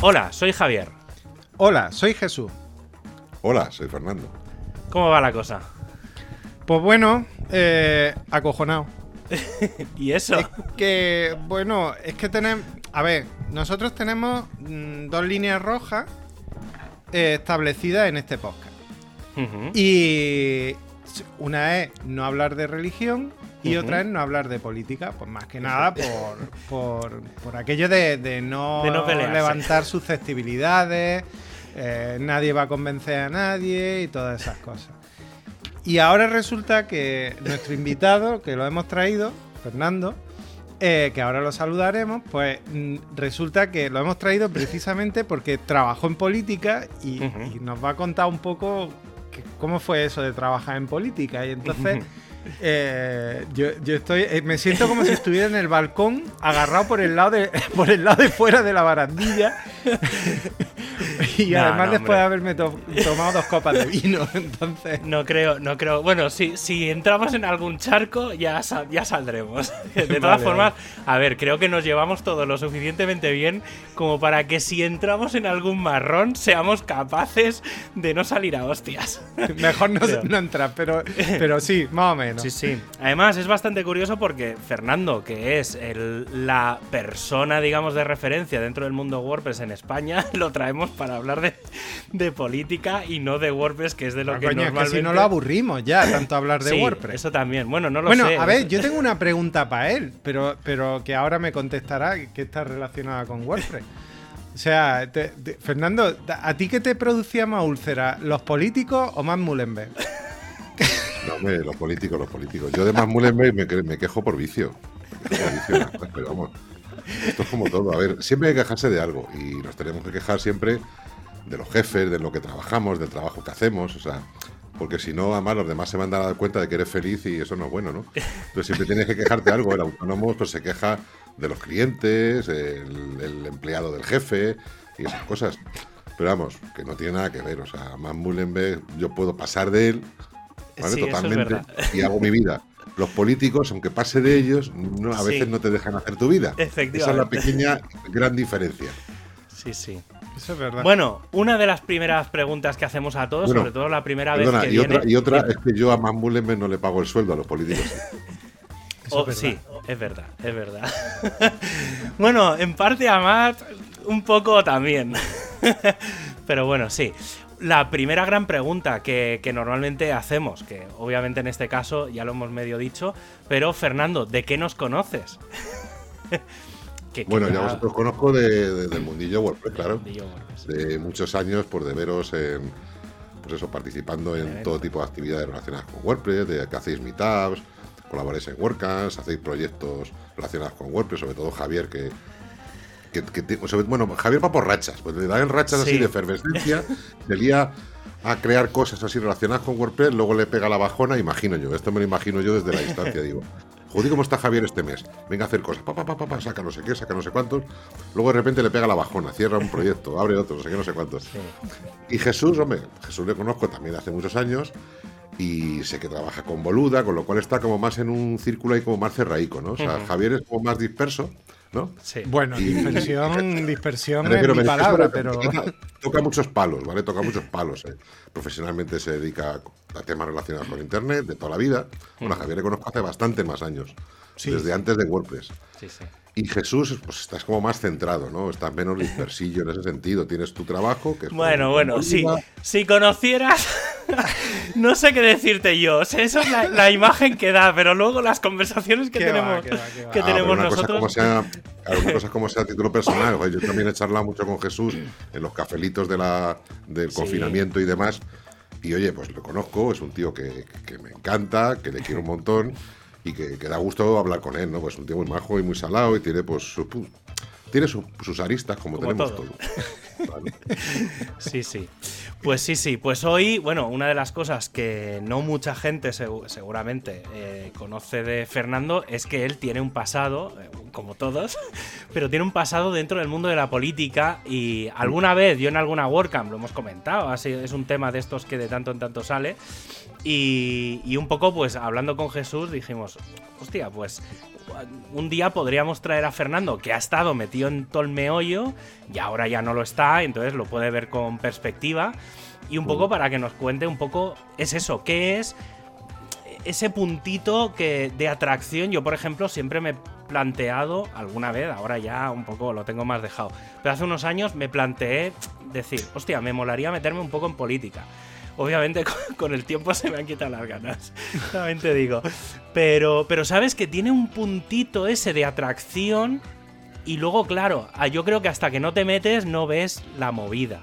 Hola, soy Javier. Hola, soy Jesús. Hola, soy Fernando. ¿Cómo va la cosa? Pues bueno, eh, acojonado. ¿Y eso? Es que, bueno, es que tenemos... A ver, nosotros tenemos mm, dos líneas rojas eh, establecidas en este podcast. Y una es no hablar de religión y otra es no hablar de política. Pues más que nada por, por, por aquello de, de no, De no pelearse. levantar susceptibilidades, eh, nadie va a convencer a nadie y todas esas cosas. Y ahora resulta que nuestro invitado, que lo hemos traído, Fernando, eh, que ahora lo saludaremos, pues mm, resulta que lo hemos traído precisamente porque trabajó en política y, nos va a contar un poco que- cómo fue eso de trabajar en política. Y entonces eh, yo, yo estoy, eh, me siento como si estuviera en el balcón, agarrado por el lado de, por el lado de fuera de la barandilla. y No, además no, después de haberme to- tomado dos copas de vino. Entonces, No creo, no creo. Bueno, si, si entramos en algún charco, ya, sal- ya saldremos. De todas Vale, formas, a ver, creo que nos llevamos todo lo suficientemente bien como para que si entramos en algún marrón, seamos capaces de no salir a hostias. mejor no, no entrar, pero, pero sí, más o menos. Sí, sí. Además, es bastante curioso porque Fernando, que es el- la persona, digamos, de referencia dentro del mundo WordPress en España, lo traemos para hablar de, de política y no de WordPress, que es de lo Ah, que coño, es que normalmente... si no lo aburrimos ya, tanto hablar de Sí, WordPress. Eso también. Bueno, no lo bueno, sé. a ver, yo tengo una pregunta para él, pero, pero que ahora me contestará que está relacionada con WordPress. O sea, te- te- Fernando, ¿a ti qué te producía más úlcera? ¿Los políticos o más Mullenberg? No, hombre, los políticos, los políticos. Yo de más Mullenberg me, me quejo por vicio. Por pero vamos. Esto es como todo. A ver, siempre hay que quejarse de algo. Y nos tenemos que quejar siempre de los jefes, de lo que trabajamos, del trabajo que hacemos. O sea, porque si no, además los demás se van a dar cuenta de que eres feliz y eso no es bueno, ¿no? Entonces siempre tienes que quejarte de algo. El autónomo pues se queja de los clientes, el, el empleado del jefe y esas cosas. Pero vamos, que no tiene nada que ver. O sea, más Mullenberg, yo puedo pasar de él ¿vale? Sí, es Totalmente. verdad. y hago mi vida. Los políticos, aunque pase de ellos, no, a Sí. veces no te dejan hacer tu vida. Esa es la pequeña gran diferencia. Sí, sí. Eso es verdad. Bueno, una de las primeras preguntas que hacemos a todos, Bueno, sobre todo la primera Perdona, vez que y, viene. otra, y otra es que yo a más Mullenberg no le pago el sueldo a los políticos. Oh, es sí, es verdad, es verdad. bueno, en parte a Matt, un poco también. Pero bueno, sí. La primera gran pregunta que, que normalmente hacemos, que obviamente en este caso ya lo hemos medio dicho, pero Fernando, ¿de qué nos conoces? Que- que Bueno, ya vosotros conozco de- de- del mundillo WordPress, claro. Mundillo WordPress. De muchos años, por de veros en, pues eso, participando en todo tipo de actividades relacionadas con WordPress, de que hacéis meetups, colaboráis en WordCamps, hacéis proyectos relacionados con WordPress, sobre todo Javier, que, que, bueno, Javier va por rachas, pues le dan rachas Sí. así de efervescencia, se lía a crear cosas así relacionadas con WordPress, luego le pega la bajona, imagino yo, esto me lo imagino yo desde la distancia, digo. Joder, ¿cómo está Javier este mes? Venga a hacer cosas, pa, pa, pa, pa, pa, saca no sé qué, saca no sé cuántos. Luego de repente le pega la bajona, cierra un proyecto, abre otro, no sé qué, no sé cuántos. Sí. Y Jesús, hombre, Jesús le conozco también hace muchos años y sé que trabaja con Boluda, con lo cual está como más en un círculo ahí como más cerraico, ¿no? O sea. Javier es como más disperso, ¿no? Sí. Bueno, dispersión, dispersión es mi palabra, pero... Toca, toca muchos palos, ¿vale? Toca muchos palos. ¿eh? Profesionalmente se dedica a temas relacionados con Internet de toda la vida. Bueno, a Javier le conozco hace bastante más años, Sí. desde antes de WordPress. Sí, sí. Y Jesús, pues estás como más centrado, ¿no? Estás menos dispersillo en ese sentido. Tienes tu trabajo, que es Bueno, bueno, sí. Boluda. Si conocieras, no sé qué decirte yo. O sea, Esa es la, la imagen que da, pero luego las conversaciones que tenemos, que Ah, tenemos nosotros. sea, claro, una cosa como sea a título personal. yo también he charlado mucho con Jesús en los cafelitos de la, del Sí. confinamiento y demás. Y oye, pues lo conozco, es un tío que, que me encanta, que le quiero un montón y que, que da gusto hablar con él, ¿no? Pues un tío muy majo y muy salado y tiene pues su- tiene su- sus aristas como, Como tenemos todo. todos. ¿vale? Sí, sí. Pues sí, sí. Pues hoy, bueno, una de las cosas que no mucha gente segu- seguramente eh, conoce de Fernando es que él tiene un pasado, eh, como todos, pero tiene un pasado dentro del mundo de la política y alguna vez, yo en alguna WordCamp lo hemos comentado, así es un tema de estos que de tanto en tanto sale, Y, y un poco, pues hablando con Jesús, dijimos, hostia, pues un día podríamos traer a Fernando, que ha estado metido en todo el meollo y ahora ya no lo está, entonces lo puede ver con perspectiva. Y un poco para que nos cuente un poco, es eso, qué es ese puntito que de atracción. Yo, por ejemplo, siempre me he planteado alguna vez, ahora ya un poco lo tengo más dejado, pero hace unos años me planteé decir, hostia, me molaría meterme un poco en política. Obviamente con, con el tiempo se me han quitado las ganas, también te digo. Pero, pero sabes que tiene un puntito ese de atracción y luego, claro, ah, yo creo que hasta que no te metes no ves la movida.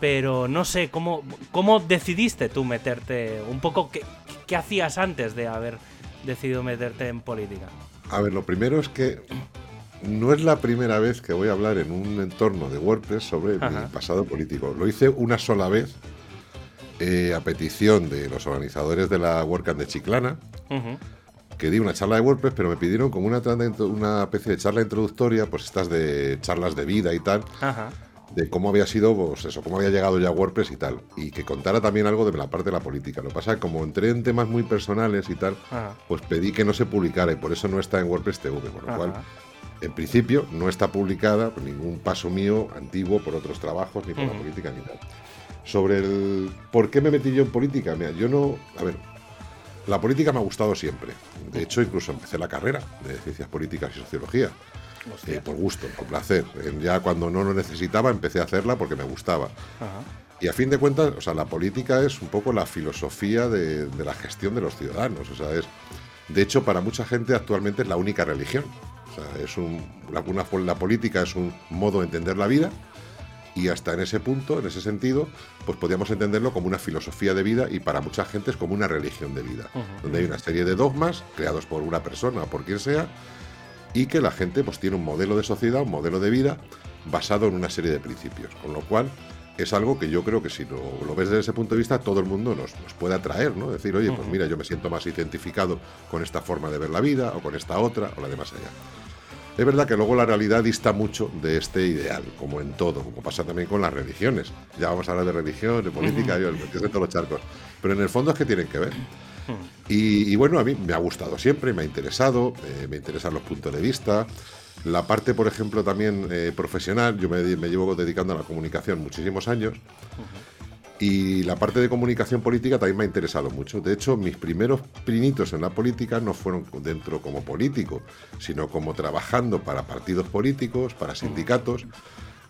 Pero no sé, ¿cómo, cómo decidiste tú meterte? Un poco, ¿qué, ¿qué hacías antes de haber decidido meterte en política? A ver, lo primero es que no es la primera vez que voy a hablar en un entorno de WordPress sobre Ajá. mi pasado político. Lo hice una sola vez eh, a petición de los organizadores de la WordCamp de Chiclana, que di una charla de WordPress, pero me pidieron como una, una especie de charla introductoria, pues estas de charlas de vida y tal, Ajá. de cómo había sido, pues eso, cómo había llegado ya WordPress y tal. Y que contara también algo de la parte de la política. Lo que pasa es que como entré en temas muy personales y tal, Ajá. pues pedí que no se publicara y por eso no está en WordPress TV, con lo cual, en principio, no está publicada por ningún paso mío antiguo por otros trabajos, ni por la política, ni tal. Sobre el por qué me metí yo en política, mira, yo no, a ver, la política me ha gustado siempre. De hecho, incluso empecé la carrera de ciencias políticas y sociología. Eh, por gusto, por placer. Ya cuando no lo necesitaba, empecé a hacerla porque me gustaba. Ajá. Y a fin de cuentas, o sea, la política es un poco la filosofía de, de la gestión de los ciudadanos. O sea, es. De hecho, para mucha gente actualmente es la única religión. O sea, es un, la, una- la política es un modo de entender la vida y hasta en ese punto, en ese sentido, pues podríamos entenderlo como una filosofía de vida y para mucha gente es como una religión de vida, donde hay una serie de dogmas creados por una persona o por quien sea y que la gente pues tiene un modelo de sociedad, un modelo de vida basado en una serie de principios, con lo cual es algo que yo creo que si lo, lo ves desde ese punto de vista, todo el mundo nos, nos puede atraer, ¿no? Decir, oye, pues mira, yo me siento más identificado con esta forma de ver la vida o con esta otra o la de más allá. Es verdad que luego la realidad dista mucho de este ideal, como en todo, como pasa también con las religiones. Ya vamos a hablar de religión, de política, yo en todos los charcos. Pero en el fondo es que tienen que ver. Y, y bueno, a mí me ha gustado siempre, me ha interesado, eh, me interesan los puntos de vista. La parte, por ejemplo, también eh, profesional, yo me, me llevo dedicando a la comunicación muchísimos años. Y la parte de comunicación política también me ha interesado mucho. De hecho, mis primeros pinitos en la política no fueron dentro como político, sino como trabajando para partidos políticos, para sindicatos,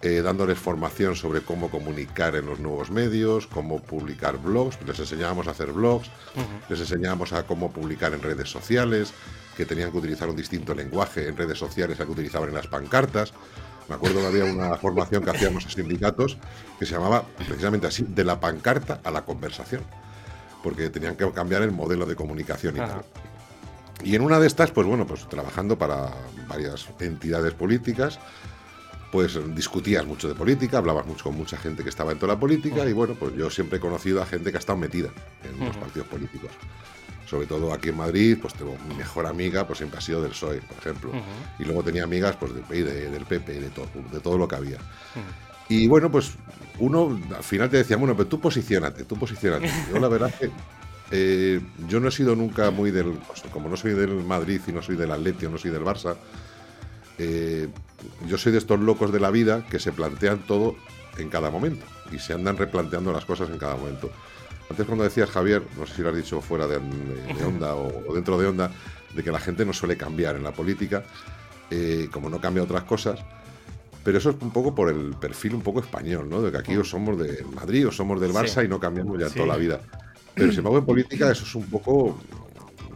eh, dándoles formación sobre cómo comunicar en los nuevos medios, cómo publicar blogs. Les enseñábamos a hacer blogs, les enseñábamos a cómo publicar en redes sociales, que tenían que utilizar un distinto lenguaje en redes sociales al que utilizaban en las pancartas. Me acuerdo que había una formación que hacíamos a sindicatos que se llamaba precisamente así, de la pancarta a la conversación, porque tenían que cambiar el modelo de comunicación y Ajá. tal. Y en una de estas, pues bueno, pues trabajando para varias entidades políticas, pues discutías mucho de política, hablabas mucho con mucha gente que estaba en toda la política y bueno, pues yo siempre he conocido a gente que ha estado metida en los Ujú. partidos políticos. Sobre todo aquí en Madrid, pues tengo mi mejor amiga, pues siempre ha sido del PSOE, por ejemplo. Y luego tenía amigas pues del PI, de- del PP, de todo, de todo lo que había. Y bueno, pues uno al final te decía, bueno, pero tú posicionate, tú posicionate. Yo la verdad es que eh, yo no he sido nunca muy del, pues, como no soy del Madrid y no soy del Atleti o no soy del Barça, eh, yo soy de estos locos de la vida que se plantean todo en cada momento y se andan replanteando las cosas en cada momento. Antes cuando decías, Javier, no sé si lo has dicho fuera de, de- de onda o, o dentro de onda, de que la gente no suele cambiar en la política, eh, como no cambia otras cosas, pero eso es un poco por el perfil un poco español, ¿no? De que aquí o somos del Madrid o somos del Barça Sí. y no cambiamos ya Sí. toda la vida. Pero sin embargo en política eso es un poco,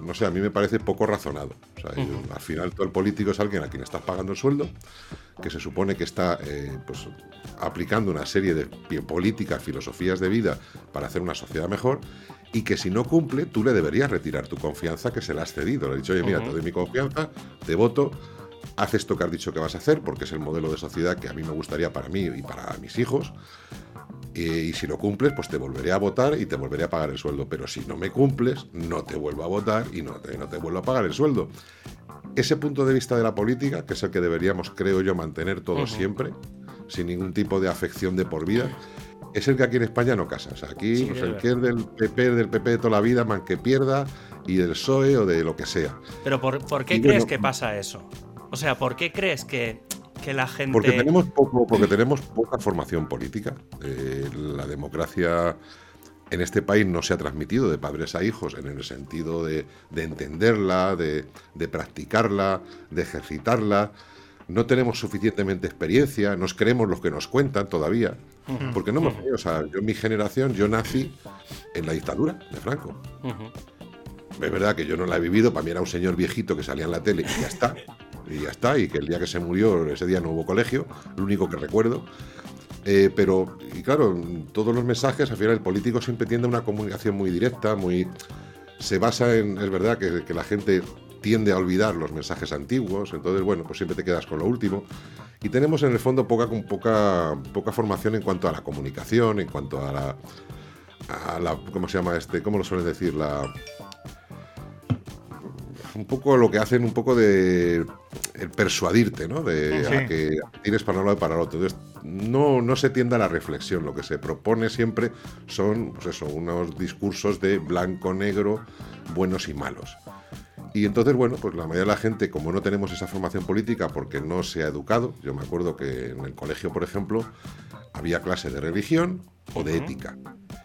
no sé, a mí me parece poco razonado. O sea, yo- al final todo el político es alguien a quien estás pagando el sueldo, que se supone que está eh, pues, aplicando una serie de políticas, filosofías de vida para hacer una sociedad mejor y que si no cumple, tú le deberías retirar tu confianza que se la has cedido. Le has dicho, oye, mira, te doy mi confianza, te voto, haz esto que has dicho que vas a hacer, porque es el modelo de sociedad que a mí me gustaría para mí y para mis hijos. Eh, y si lo cumples, pues te volveré a votar y te volveré a pagar el sueldo. Pero si no me cumples, no te vuelvo a votar y no te, no te vuelvo a pagar el sueldo. Ese punto de vista de la política, que es el que deberíamos, creo yo, mantener todos siempre, sin ningún tipo de afección de por vida, es el que aquí en España no casa. O sea, aquí Sí, pues, es el que es del PP, del PP de toda la vida, man que pierda, y del PSOE o de lo que sea. Pero ¿por, por qué Y crees bueno, que pasa eso? O sea, ¿por qué crees que, que la gente... Porque tenemos poco, porque tenemos poca formación política. Eh, la democracia en este país no se ha transmitido de padres a hijos en el sentido de, de entenderla, de, de practicarla, de ejercitarla. No tenemos suficientemente experiencia, nos creemos los que nos cuentan todavía. Porque no hemos tenido, o sea, yo en mi generación, yo nací en la dictadura de Franco. Es verdad que yo no la he vivido, para mí era un señor viejito que salía en la tele y ya está. Y ya está, y que el día que se murió, ese día no hubo colegio, lo único que recuerdo. Eh, pero, y claro, todos los mensajes, al final el político siempre tiende a una comunicación muy directa, muy. Se basa en, es verdad, que, la gente tiende a olvidar los mensajes antiguos, entonces, bueno, pues siempre te quedas con lo último. Y tenemos en el fondo poca, poca, poca formación en cuanto a la comunicación, en cuanto a la, a la. ¿Cómo se llama este? ¿Cómo lo suelen decir? La un poco lo que hacen un poco de el persuadirte, ¿no? De Sí. a que tienes para un lado y para el otro. Entonces, no, no se tiende a la reflexión. Lo que se propone siempre son, pues eso, unos discursos de blanco, negro, buenos y malos. Y entonces, bueno, pues la mayoría de la gente, como no tenemos esa formación política porque no se ha educado, yo me acuerdo que en el colegio, por ejemplo, había clase de religión o de ética.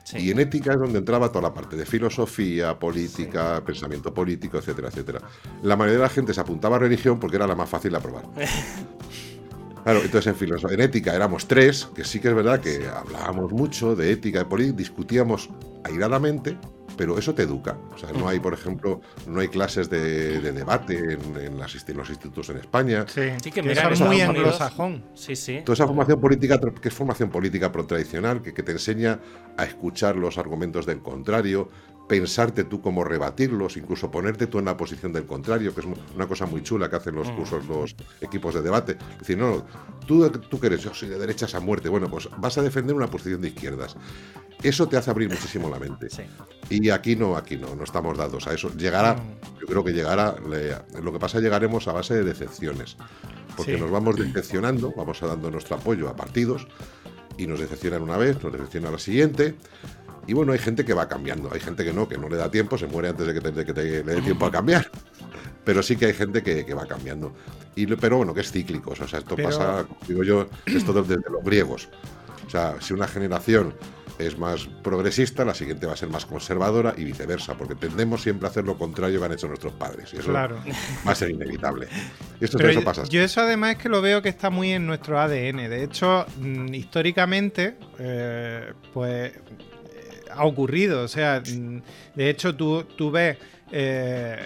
Sí. Y en ética es donde entraba toda la parte de filosofía, política, pensamiento político, etcétera, etcétera. La mayoría de la gente se apuntaba a religión porque era la más fácil de aprobar. Claro, entonces en, filoso- en ética éramos tres, que sí que es verdad que hablábamos mucho de ética, de política, discutíamos airadamente, pero eso te educa. O sea, no hay, por ejemplo, no hay clases de, de debate en, en las insti- los institutos en España. Sí, Sí, que que mira, es muy anglosajón. Sí, sí. Toda esa formación política, que es formación política pro tradicional, que, que te enseña a escuchar los argumentos del contrario, pensarte tú cómo rebatirlos, incluso ponerte tú en la posición del contrario, que es una cosa muy chula que hacen los cursos, los equipos de debate. Es decir, no, tú, tú que eres, yo soy de derechas a muerte, bueno, pues vas a defender una posición de izquierdas. Eso te hace abrir muchísimo la mente. Sí. Y aquí no, aquí no, no estamos dados a eso. Llegará, yo creo que llegará, le- lo que pasa llegaremos a base de decepciones, porque Sí. nos vamos decepcionando, vamos a dando nuestro apoyo a partidos y nos decepcionan una vez, nos decepcionan la siguiente. Y bueno, hay gente que va cambiando, hay gente que no, que no le da tiempo, se muere antes de que te, de que te- le dé tiempo a cambiar. Pero sí que hay gente que, que va cambiando. Y, pero bueno, que es cíclico. O sea, esto Pero- pasa, digo yo, esto desde los griegos. O sea, si una generación es más progresista, la siguiente va a ser más conservadora y viceversa, porque tendemos siempre a hacer lo contrario que han hecho nuestros padres. Y eso Claro. va a ser inevitable. Esto Pero eso pasa. yo eso además es que lo veo que está muy en nuestro ADN. De hecho, mm, históricamente, eh, pues ha ocurrido. O sea, de hecho tú, tú ves... eh,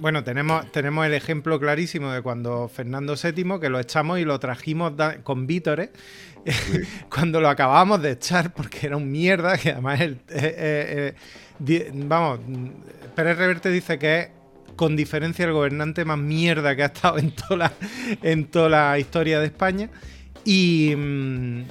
bueno, tenemos, tenemos el ejemplo clarísimo de cuando Fernando VII, que lo echamos y lo trajimos con vítores, cuando lo acabábamos de echar porque era un mierda, que además el, eh, eh, vamos, Pérez Reverte dice que es con diferencia el gobernante más mierda que ha estado en toda la, en toda la historia de España. Y, mm,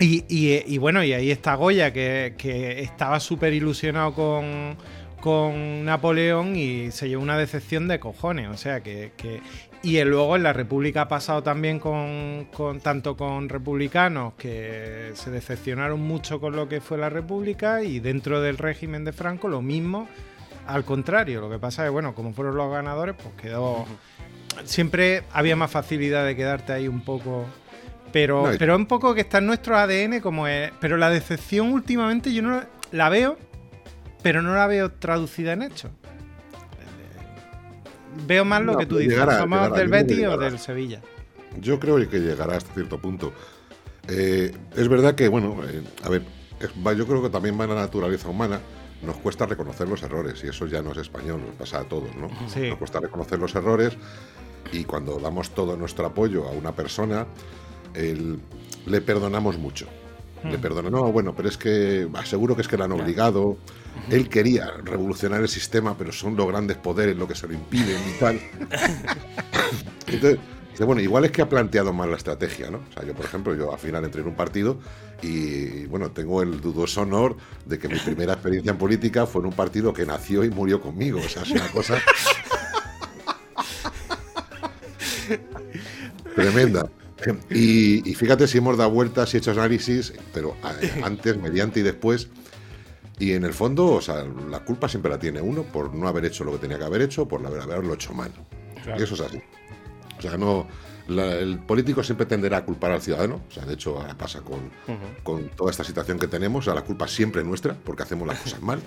y, y- y bueno, y ahí está Goya, que, que estaba súper ilusionado con, con Napoleón y se llevó una decepción de cojones. O sea que. que- y luego en la República ha pasado también con, con- tanto con republicanos que se decepcionaron mucho con lo que fue la República y dentro del régimen de Franco lo mismo. Al contrario, lo que pasa es bueno, como fueron los ganadores, pues quedó. Siempre había más facilidad de quedarte ahí un poco. Pero, No, pero un poco que está en nuestro ADN como es. Pero la decepción últimamente yo no la veo, pero no la veo traducida en hechos. Veo más lo No, que tú dices. llegará, ¿Somos llegará, del Betis o del Sevilla? Yo creo que llegará hasta cierto punto. Eh, es verdad que, bueno, eh, a ver, yo creo que también va en la naturaleza humana. Nos cuesta reconocer los errores y eso ya no es español, nos pasa a todos, ¿no? Sí. Nos cuesta reconocer los errores y cuando damos todo nuestro apoyo a una persona, el- le perdonamos mucho. Le Hmm. perdona, no, bueno, pero es que aseguro que es que le han obligado. Él quería revolucionar el sistema, pero son los grandes poderes lo que se lo impiden y tal. Entonces, bueno, igual es que ha planteado mal la estrategia, ¿no? O sea, yo, por ejemplo, yo al final entré en un partido y, bueno, tengo el dudoso honor de que mi primera experiencia en política fue en un partido que nació y murió conmigo. O sea, es una cosa tremenda. Y, fíjate si hemos dado vueltas y hecho análisis, pero antes, mediante y después. Y en el fondo, o sea, la culpa siempre la tiene uno por no haber hecho lo que tenía que haber hecho, por haberlo hecho mal. Y eso es así. O sea, no, el político siempre tenderá a culpar al ciudadano. O sea, de hecho, ahora pasa con, con toda esta situación que tenemos. O sea, la culpa siempre es nuestra porque hacemos las cosas mal.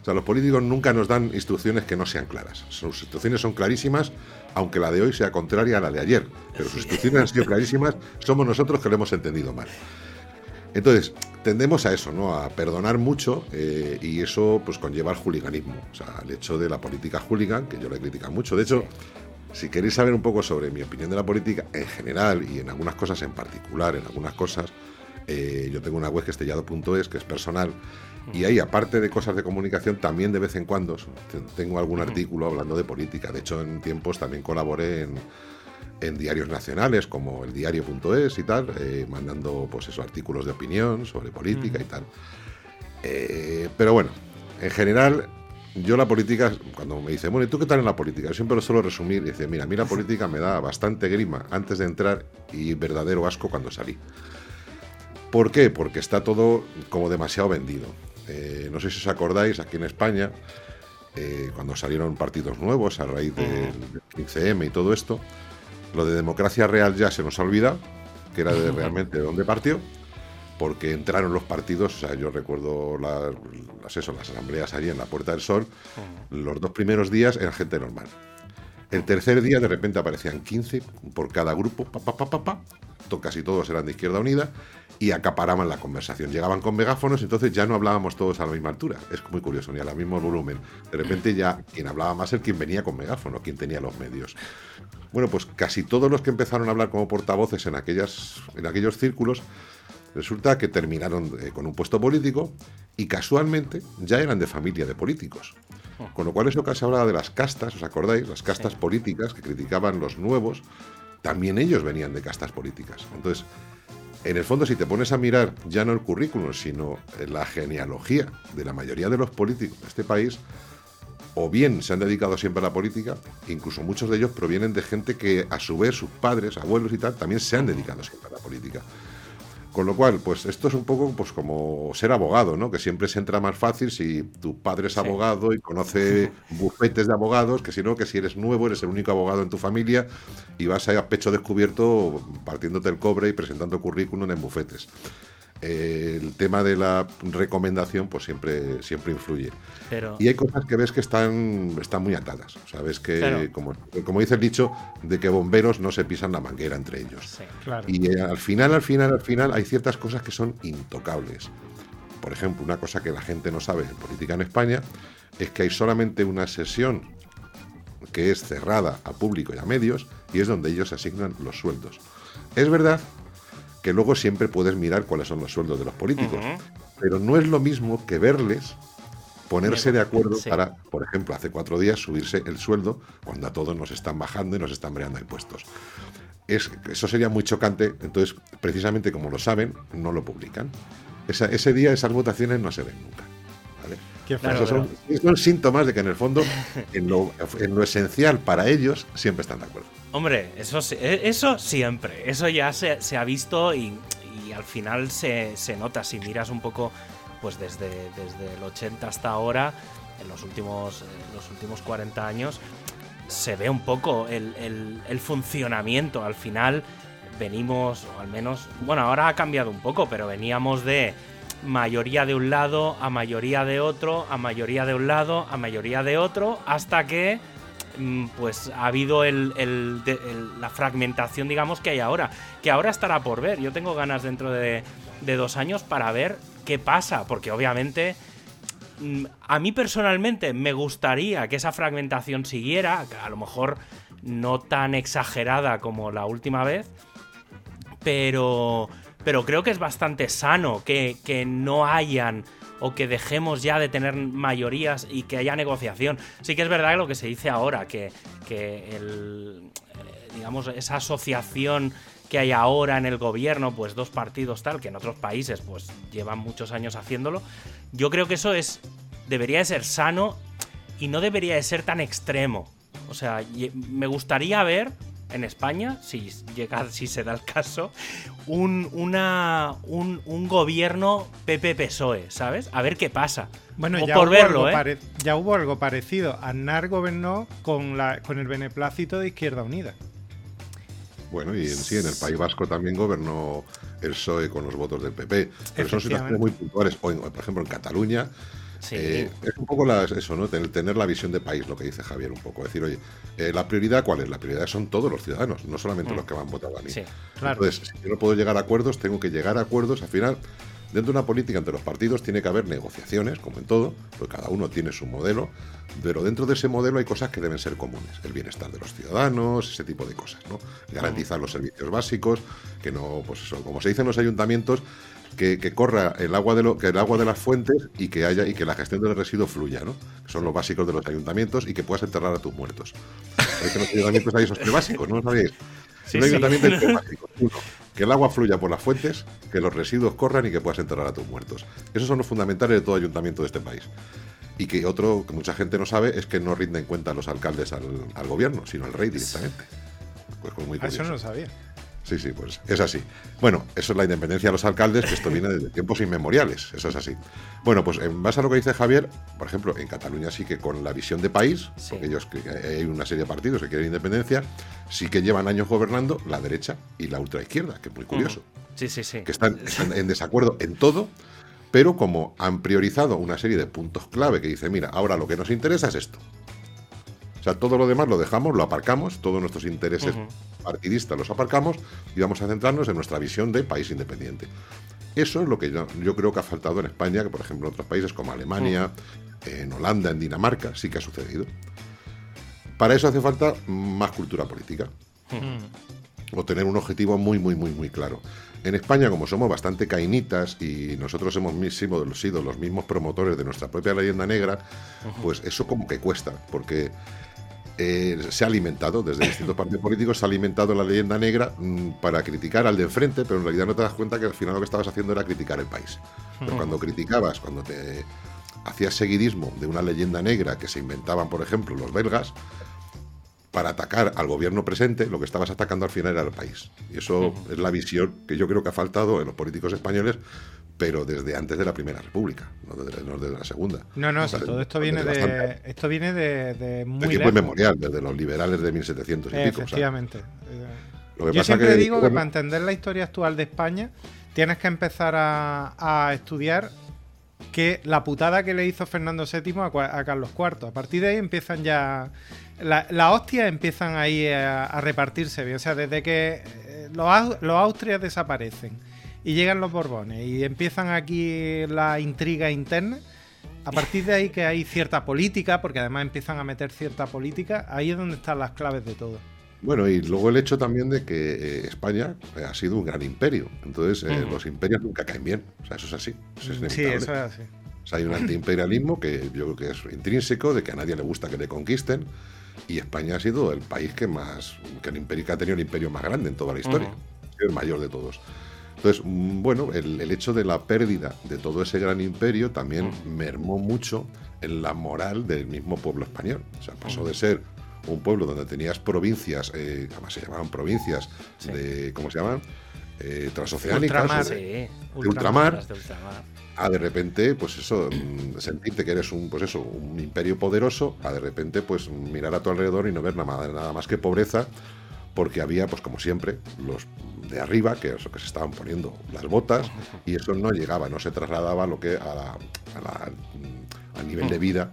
O sea, los políticos nunca nos dan instrucciones que no sean claras. Sus instrucciones son clarísimas, aunque la de hoy sea contraria a la de ayer. Pero sus instrucciones han sido clarísimas, somos nosotros que lo hemos entendido mal. Entonces, tendemos a eso, ¿no? A perdonar mucho eh, y eso pues conlleva el juliganismo. O sea, el hecho de la política hooligan, que yo le critica mucho. De hecho, si queréis saber un poco sobre mi opinión de la política en general y en algunas cosas en particular, en algunas cosas, eh, yo tengo una web que es que es personal, y ahí, aparte de cosas de comunicación, también de vez en cuando tengo algún artículo hablando de política. De hecho, en tiempos también colaboré en, diarios nacionales como el diario.es y tal, eh, mandando pues esos artículos de opinión sobre política y tal. Eh, pero bueno, en general yo la política, cuando me dicen, bueno, ¿y tú qué tal en la política? Yo siempre lo suelo resumir y decir, mira, a mí la política me da bastante grima antes de entrar y verdadero asco cuando salí. ¿Por qué? Porque está todo como demasiado vendido. Eh, no sé si os acordáis, aquí en España, eh, cuando salieron partidos nuevos a raíz del 15M y todo esto, lo de democracia real ya se nos ha olvidado, que era de realmente de dónde partió porque entraron los partidos, o sea, yo recuerdo las, las, las asambleas allí en la Puerta del Sol, los dos primeros días era gente normal. El tercer día de repente aparecían 15 por cada grupo, pa, pa, pa, pa, casi todos eran de Izquierda Unida, y acaparaban la conversación. Llegaban con megáfonos, entonces ya no hablábamos todos a la misma altura. Es muy curioso, ni al mismo volumen. De repente ya quien hablaba más es quien venía con megáfono, quien tenía los medios. Bueno, pues casi todos los que empezaron a hablar como portavoces en, aquellas, en aquellos círculos Resulta que terminaron eh, con un puesto político y casualmente ya eran de familia de políticos. Con lo cual eso que se hablaba de las castas, ¿os acordáis? Las castas políticas que criticaban los nuevos, también ellos venían de castas políticas. Entonces, en el fondo, si te pones a mirar ya no el currículum, sino la genealogía de la mayoría de los políticos de este país, o bien se han dedicado siempre a la política, incluso muchos de ellos provienen de gente que a su vez sus padres, abuelos y tal, también se han dedicado siempre a la política. Con lo cual, pues esto es un poco pues como ser abogado, ¿no? Que siempre se entra más fácil si tu padre es abogado y conoce bufetes de abogados, que si no, que si eres nuevo, eres el único abogado en tu familia y vas a, a pecho descubierto partiéndote el cobre y presentando currículum en bufetes el tema de la recomendación pues siempre, siempre influye. y hay cosas que ves que están, están muy atadas. Sabes que, como, como, dice el dicho, de que bomberos no se pisan la manguera entre ellos. Y eh, al final, al final, al final hay ciertas cosas que son intocables. Por ejemplo, una cosa que la gente no sabe en política en España es que hay solamente una sesión que es cerrada a público y a medios y es donde ellos asignan los sueldos. Es verdad que luego siempre puedes mirar cuáles son los sueldos de los políticos. Pero no es lo mismo que verles ponerse de acuerdo para, por ejemplo, hace cuatro días subirse el sueldo cuando a todos nos están bajando y nos están breando impuestos. Es, eso sería muy chocante, entonces, precisamente como lo saben, no lo publican. ese día esas votaciones no se ven nunca. son, síntomas de que en el fondo, en lo esencial para ellos, siempre están de acuerdo. Hombre, eso, e, eso siempre. Eso ya se, ha visto y, al final se, nota. Si miras un poco, pues desde, desde el 80 hasta ahora, en los últimos, los últimos 40 años, se ve un poco el, el, funcionamiento. Al final venimos, o al menos, bueno, ahora ha cambiado un poco, pero veníamos de mayoría de un lado, a mayoría de otro, a mayoría de un lado, a mayoría de otro, hasta que pues ha habido la fragmentación, digamos, que hay ahora. Que ahora estará por ver. Yo tengo ganas dentro de, dos años para ver qué pasa, porque obviamente mm, a mí personalmente me gustaría que esa fragmentación siguiera, a lo mejor no tan exagerada como la última vez, pero, pero creo que es bastante sano que, que no hayan o que dejemos ya de tener mayorías y que haya negociación. Sí que es verdad lo que se dice ahora, que, el, eh, digamos, esa asociación que hay ahora en el gobierno, pues dos partidos tal, que en otros países pues llevan muchos años haciéndolo, yo creo que eso es, debería de ser sano y no debería de ser tan extremo. O sea, me gustaría ver en España, si llega, si se da el caso, un, una, un, un gobierno PP-PSOE, ¿sabes? A ver qué pasa. Bueno, O ya, por hubo verlo, algo ¿eh? pare- ya hubo algo parecido. Aznar gobernó con, la, con el beneplácito de Izquierda Unida. Bueno, y en sí, en el País Vasco también gobernó el PSOE con los votos del PP. Pero son situaciones muy puntuales. O, en- por ejemplo, en Cataluña, Sí. eh, es un poco la- eso, ¿no? Tener, tener la visión de país, lo que dice Javier, un poco. Decir, oye, eh, ¿la prioridad cuál es? La prioridad son todos los ciudadanos, no solamente Mm. los que me han votado a mí. Sí. Claro. Entonces, si yo no puedo llegar a acuerdos, tengo que llegar a acuerdos. Al final, dentro de una política entre los partidos tiene que haber negociaciones, como en todo, porque cada uno tiene su modelo, pero dentro de ese modelo hay cosas que deben ser comunes. El bienestar de los ciudadanos, ese tipo de cosas, ¿no? Garantizar los servicios básicos, que no, pues eso, como se dice en los ayuntamientos, que, que corra el agua de lo, que el agua de las fuentes y que haya y que la gestión del residuo fluya, ¿no? Que son los básicos de los ayuntamientos y que puedas enterrar a tus muertos. Que en los ayuntamientos hay esos tres básicos, ¿no sabéis? Sí, un sí. ayuntamiento hay tres básicos. Uno, que el agua fluya por las fuentes, que los residuos corran y que puedas enterrar a tus muertos. Esos son los fundamentales de todo ayuntamiento de este país. Y que otro que mucha gente no sabe es que no rinden cuenta los alcaldes al, al gobierno, sino al rey directamente. Pues, pues muy Ah, Eso curioso. no lo sabía. Sí, sí, pues es así. Bueno, eso es la independencia de los alcaldes, que esto viene desde tiempos inmemoriales, eso es así. Bueno, pues en base a lo que dice Javier, por ejemplo, en Cataluña sí que con la visión de país, Sí. porque ellos que hay una serie de partidos que quieren independencia, sí que llevan años gobernando la derecha y la ultraizquierda, que es muy curioso, Sí, sí, sí. que están, están en desacuerdo en todo, pero como han priorizado una serie de puntos clave que dice, mira, ahora lo que nos interesa es esto. O sea, todo lo demás lo dejamos, lo aparcamos, todos nuestros intereses partidistas los aparcamos y vamos a centrarnos en nuestra visión de país independiente. Eso es lo que yo, yo creo que ha faltado en España, que por ejemplo en otros países como Alemania, en Holanda, en Dinamarca, sí que ha sucedido. Para eso hace falta más cultura política o tener un objetivo muy, muy, muy, muy claro. En España, como somos bastante cainitas y nosotros hemos sido los mismos promotores de nuestra propia leyenda negra, pues eso como que cuesta, porque eh, se ha alimentado, desde distintos partidos políticos, se ha alimentado la leyenda negra mm, para criticar al de enfrente, pero en realidad no te das cuenta que al final lo que estabas haciendo era criticar el país. Pero cuando criticabas, cuando te hacías seguidismo de una leyenda negra que se inventaban, por ejemplo, los belgas, para atacar al gobierno presente, lo que estabas atacando al final era el país. Y eso es la visión que yo creo que ha faltado en los políticos españoles, pero desde antes de la Primera República, no desde, no desde la Segunda. No, no, O sea, si todo esto viene de, esto viene de, de de muy tiempo inmemorial, desde los liberales de 1700 y pico. o sea, Efectivamente. Lo que Yo pasa siempre que, digo que bueno, para entender la historia actual de España tienes que empezar a, a estudiar que la putada que le hizo Fernando VII a Carlos IV. A partir de ahí empiezan ya... la- Las hostias empiezan ahí a, a repartirse bien. O sea, desde que eh, los, los Austrias desaparecen y llegan los Borbones y empiezan aquí la intriga interna, a partir de ahí que hay cierta política, porque además empiezan a meter cierta política, ahí es donde están las claves de todo. Bueno, y luego el hecho también de que eh, España eh, ha sido un gran imperio. Entonces, eh, los imperios nunca caen bien. O sea, eso es así. Eso es Sí, eso es así. O sea, hay un antiimperialismo que yo creo que es intrínseco, de que a nadie le gusta que le conquisten. Y España ha sido el país que más, que el imperio que ha tenido el imperio más grande en toda la historia. El mayor de todos. Entonces, mm, bueno, el, el hecho de la pérdida de todo ese gran imperio también mermó mucho en la moral del mismo pueblo español. O sea, pasó de ser un pueblo donde tenías provincias, eh, además se llamaban provincias Sí. de, ¿cómo se llaman? Eh, transoceánicas. Ultramar. o de- Sí, ultramar. de ultramar. A de repente, pues eso, mm, sentirte que eres un, pues eso, un imperio poderoso, a de repente, pues mirar a tu alrededor y no ver nada, nada más que pobreza, porque había, pues como siempre, los de arriba, que que se estaban poniendo las botas, y eso no llegaba, no se trasladaba a lo que a la- a la- mm, al nivel de vida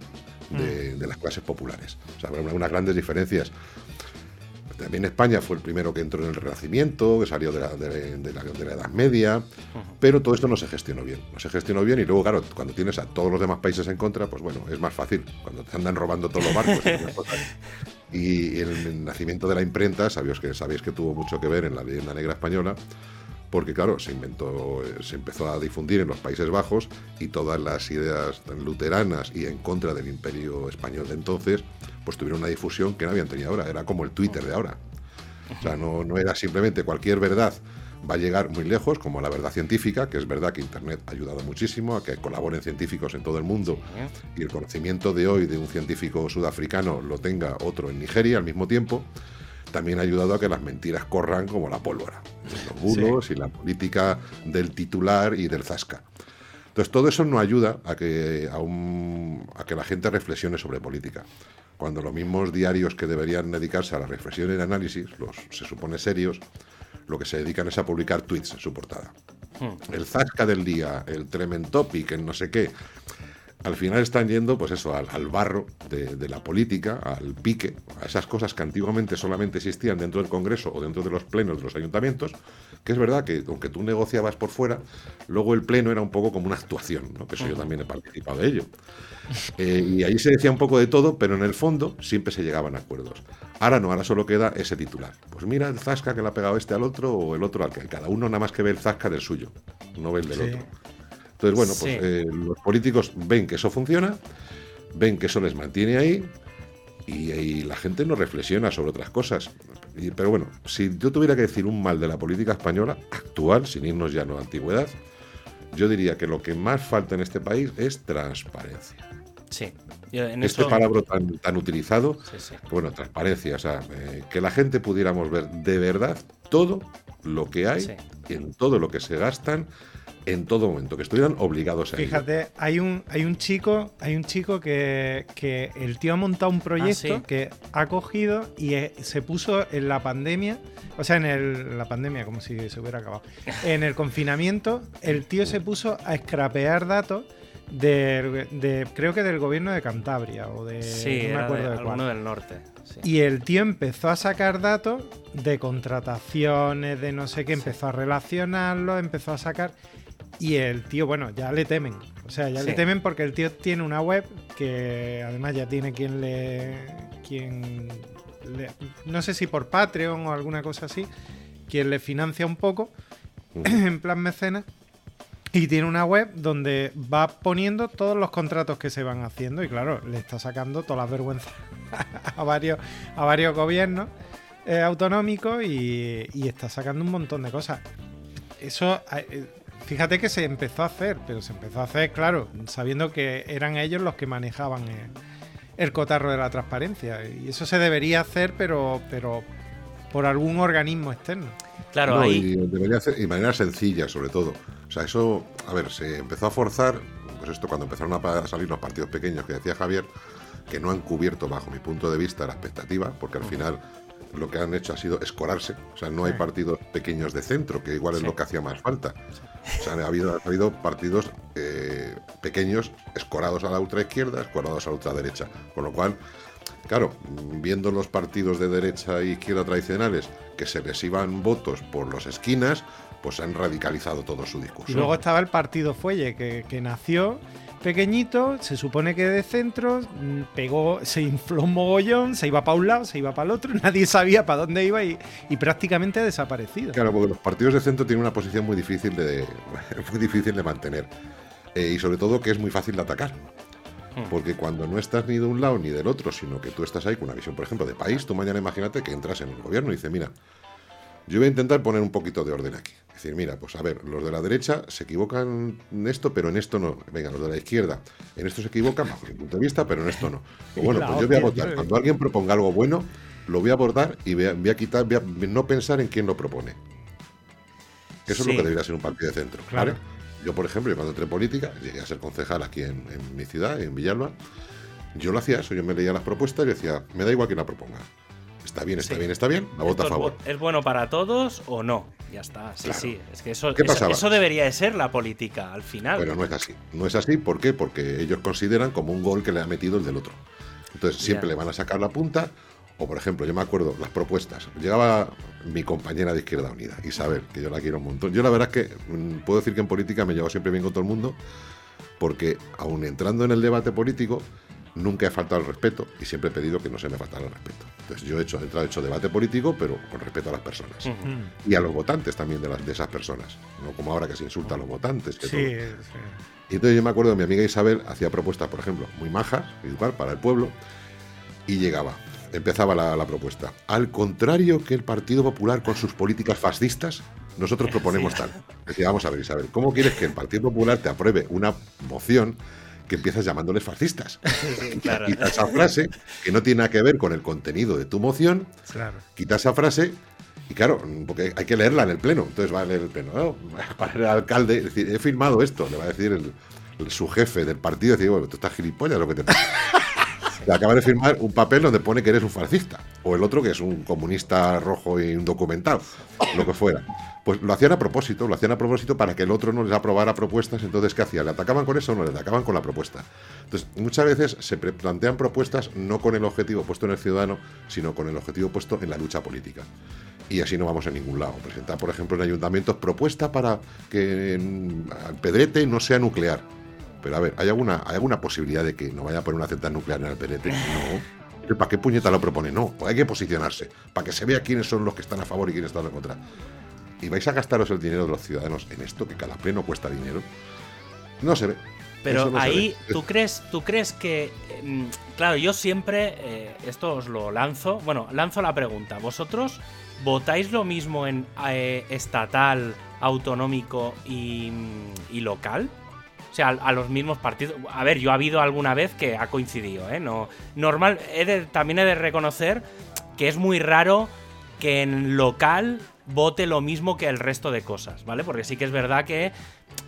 de, de las clases populares. O sea, unas grandes diferencias. También España fue el primero que entró en el Renacimiento, que salió de la, de- de la- de la Edad Media, pero todo esto no se gestionó bien. No se gestionó bien y luego, claro, cuando tienes a todos los demás países en contra, pues bueno, es más fácil. Cuando te andan robando todos los barcos. y el nacimiento de la imprenta, sabéis que, sabéis que tuvo mucho que ver en la leyenda negra española, porque claro, se inventó, eh, se empezó a difundir en los Países Bajos y todas las ideas luteranas y en contra del imperio español de entonces, pues tuvieron una difusión que no habían tenido ahora, era como el Twitter de ahora. O sea, no, no era simplemente cualquier verdad va a llegar muy lejos, como la verdad científica, que es verdad que Internet ha ayudado muchísimo a que colaboren científicos en todo el mundo y el conocimiento de hoy de un científico sudafricano lo tenga otro en Nigeria al mismo tiempo. También ha ayudado a que las mentiras corran como la pólvora. Los bulos y la política del titular y del zasca. Entonces, todo eso no ayuda a que, a, a que la gente reflexione sobre política. Cuando los mismos diarios que deberían dedicarse a la reflexión y el análisis, los se supone serios, lo que se dedican es a publicar tweets en su portada. Hmm. El zasca del día, el tremend topic, el no sé qué al final están yendo, pues eso, al, barro de, la política, al pique, a esas cosas que antiguamente solamente existían dentro del Congreso o dentro de los plenos de los ayuntamientos, que es verdad que aunque tú negociabas por fuera, luego el pleno era un poco como una actuación, ¿no? que eso yo también he participado de ello. Eh, y ahí se decía un poco de todo, pero en el fondo siempre se llegaban a acuerdos. Ahora no, ahora solo queda ese titular. Pues mira el zasca que le ha pegado este al otro o el otro al que cada uno nada más que ve el zasca del suyo, no ve el del otro. Entonces, bueno, pues eh, los políticos ven que eso funciona, ven que eso les mantiene ahí y, la gente no reflexiona sobre otras cosas. pero bueno, si yo tuviera que decir un mal de la política española actual, sin irnos ya a la antigüedad, yo diría que lo que más falta en este país es transparencia. Sí. este palabra tan, utilizado, bueno, transparencia, o sea, eh, que la gente pudiéramos ver de verdad todo lo que hay, en todo lo que se gastan en todo momento, que estuvieran obligados a Fíjate, hay un, hay un chico, hay un chico que, el tío ha montado un proyecto ah, que ha cogido y eh, se puso en la pandemia, o sea, en el, la pandemia, como si se hubiera acabado. En el confinamiento, el tío se puso a escrapear datos de, creo que del gobierno de Cantabria o de sí, no me acuerdo de, alguno del norte. Y el tío empezó a sacar datos de contrataciones, de no sé qué, empezó a relacionarlo, empezó a sacar y el tío, bueno, ya le temen. O sea, ya le temen porque el tío tiene una web que además ya tiene quien le. quien no sé si por Patreon o alguna cosa así, quien le financia un poco, en plan mecenas. Y tiene una web donde va poniendo todos los contratos que se van haciendo. Y claro, le está sacando todas las vergüenzas a varios, a varios gobiernos eh, autonómicos y, y, está sacando un montón de cosas. Eso eh, Fíjate que se empezó a hacer, pero se empezó a hacer, claro, sabiendo que eran ellos los que manejaban el, cotarro de la transparencia. Y eso se debería hacer, pero, pero por algún organismo externo. Claro, ahí. Y debería hacer, y de manera sencilla, sobre todo. O sea, eso, a ver, se empezó a forzar, pues esto cuando empezaron a salir los partidos pequeños que decía Javier, que no han cubierto, bajo mi punto de vista, la expectativa, porque al final lo que han hecho ha sido escorarse. O sea, no hay partidos pequeños de centro, que igual es lo que hacía más falta. O sea, ha habido, ha habido partidos eh, pequeños escorados a la ultraizquierda, escorados a la ultraderecha. Con lo cual, claro, viendo los partidos de derecha e izquierda tradicionales que se les iban votos por las esquinas, pues han radicalizado todo su discurso. Luego estaba el partido Fuelle, que nació pequeñito, se supone que de centro, mm, pegó, se infló un mogollón, se iba para un lado, se iba para el otro, nadie sabía para dónde iba y, prácticamente ha desaparecido. Claro, porque los partidos de centro tienen una posición muy difícil de, muy difícil de mantener eh, y sobre todo que es muy fácil de atacar. Hmm. Porque cuando no estás ni de un lado ni del otro, sino que tú estás ahí con una visión, por ejemplo, de país, tú mañana imagínate que entras en el gobierno y dices, mira, yo voy a intentar poner un poquito de orden aquí. Es decir, mira, pues a ver, los de la derecha se equivocan en esto, pero en esto no. Venga, los de la izquierda, en esto se equivocan bajo mi punto de vista, pero en esto no. Pues bueno, pues yo voy a votar. Cuando alguien proponga algo bueno, lo voy a abordar y voy a, quitar, voy a no pensar en quién lo propone. Eso es lo que debería ser un partido de centro. Claro. Yo, por ejemplo, cuando entré en política, llegué a ser concejal aquí en, en mi ciudad, en Villalba, yo lo hacía eso, yo me leía las propuestas y decía, me da igual quién la proponga. Está bien, está bien, está bien. La vota a favor. ¿Es bueno para todos o no? Ya está. Sí, sí. Es que eso, eso, debería de ser la política al final. Pero no es así. No es así, ¿por qué? Porque ellos consideran como un gol que le ha metido el del otro. Entonces siempre le van a sacar la punta. O por ejemplo, yo me acuerdo las propuestas. Llegaba mi compañera de Izquierda Unida, Isabel, que yo la quiero un montón. Yo la verdad es que mm, puedo decir que en política me llevo siempre bien con todo el mundo, porque aún entrando en el debate político, nunca he faltado el respeto y siempre he pedido que no se me faltara el respeto. Entonces yo he hecho, he hecho debate político, pero con respeto a las personas. Y a los votantes también de, las, de esas personas. No como ahora que se insulta a los votantes. sí, Y entonces yo me acuerdo de mi amiga Isabel hacía propuestas, por ejemplo, muy majas, igual, para el pueblo, y llegaba. Empezaba la, propuesta. Al contrario que el Partido Popular con sus políticas fascistas, nosotros proponemos tal. Decía, vamos a ver, Isabel, ¿cómo quieres que el Partido Popular te apruebe una moción que empiezas llamándoles fascistas. Sí, claro. Quita esa frase que no tiene nada que ver con el contenido de tu moción, Claro. quita esa frase y claro, porque hay que leerla en el pleno. Entonces va a leer el pleno. ¿no? Para el alcalde, es decir, he firmado esto, le va a decir el, el- su jefe del partido, decir, bueno, tú estás gilipollas lo que te pasa. Le acaba de firmar un papel donde pone que eres un fascista. O el otro que es un comunista rojo y indocumentado. Lo que fuera. Pues lo hacían a propósito, lo hacían a propósito para que el otro no les aprobara propuestas. Entonces, ¿qué hacían? ¿Le atacaban con eso o no? Le atacaban con la propuesta. Entonces, muchas veces se plantean propuestas no con el objetivo puesto en el ciudadano, sino con el objetivo puesto en la lucha política. Y así no vamos a ningún lado. Presentar, por ejemplo, en ayuntamientos propuesta para que en Pedrete no sea nuclear. Pero a ver, ¿hay alguna, ¿hay alguna posibilidad de que no vaya a poner una central nuclear en el Pedrete? No. ¿Para qué puñeta lo propone? No, pues hay que posicionarse, para que se vea quiénes son los que están a favor y quiénes están en contra. ¿Y vais a gastaros el dinero de los ciudadanos en esto, que cada pleno cuesta dinero? No se ve. Pero no ahí, ve. ¿tú crees, ¿tú crees que... mm, claro, yo siempre, eh, esto os lo lanzo, bueno, lanzo la pregunta. ¿Vosotros votáis lo mismo en eh, estatal, autonómico y, y local? O sea, a, a los mismos partidos. A ver, yo ha habido alguna vez que ha coincidido, ¿eh? No, normal, he de- también he de reconocer que es muy raro que en local vote lo mismo que el resto de cosas, ¿vale? Porque sí que es verdad que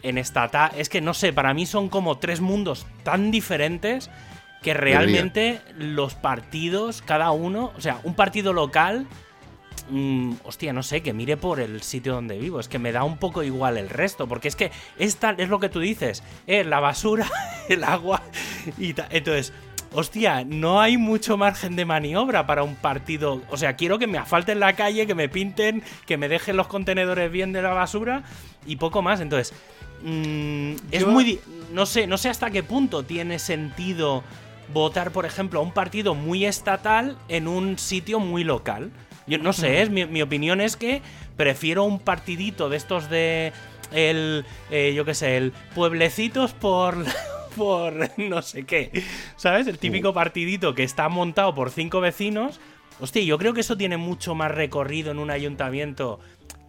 en estatal. Es que no sé, para mí son como tres mundos tan diferentes que realmente los partidos, cada uno. O sea, un partido local. mm, hostia, no sé, que mire por el sitio donde vivo. Es que me da un poco igual el resto. Porque es que esta es lo que tú dices. eh, la basura, el agua y Entonces, hostia, no hay mucho margen de maniobra para un partido. O sea, quiero que me asfalten la calle, que me pinten, que me dejen los contenedores bien de la basura y poco más. Entonces, mm, es Yo- muy. No sé, no sé hasta qué punto tiene sentido votar, por ejemplo, a un partido muy estatal en un sitio muy local. Yo no sé, es mi, mi opinión es que prefiero un partidito de estos de el eh, yo qué sé, el pueblecitos por por no sé qué, ¿sabes? El típico partidito que está montado por cinco vecinos. Hostia, yo creo que eso tiene mucho más recorrido en un ayuntamiento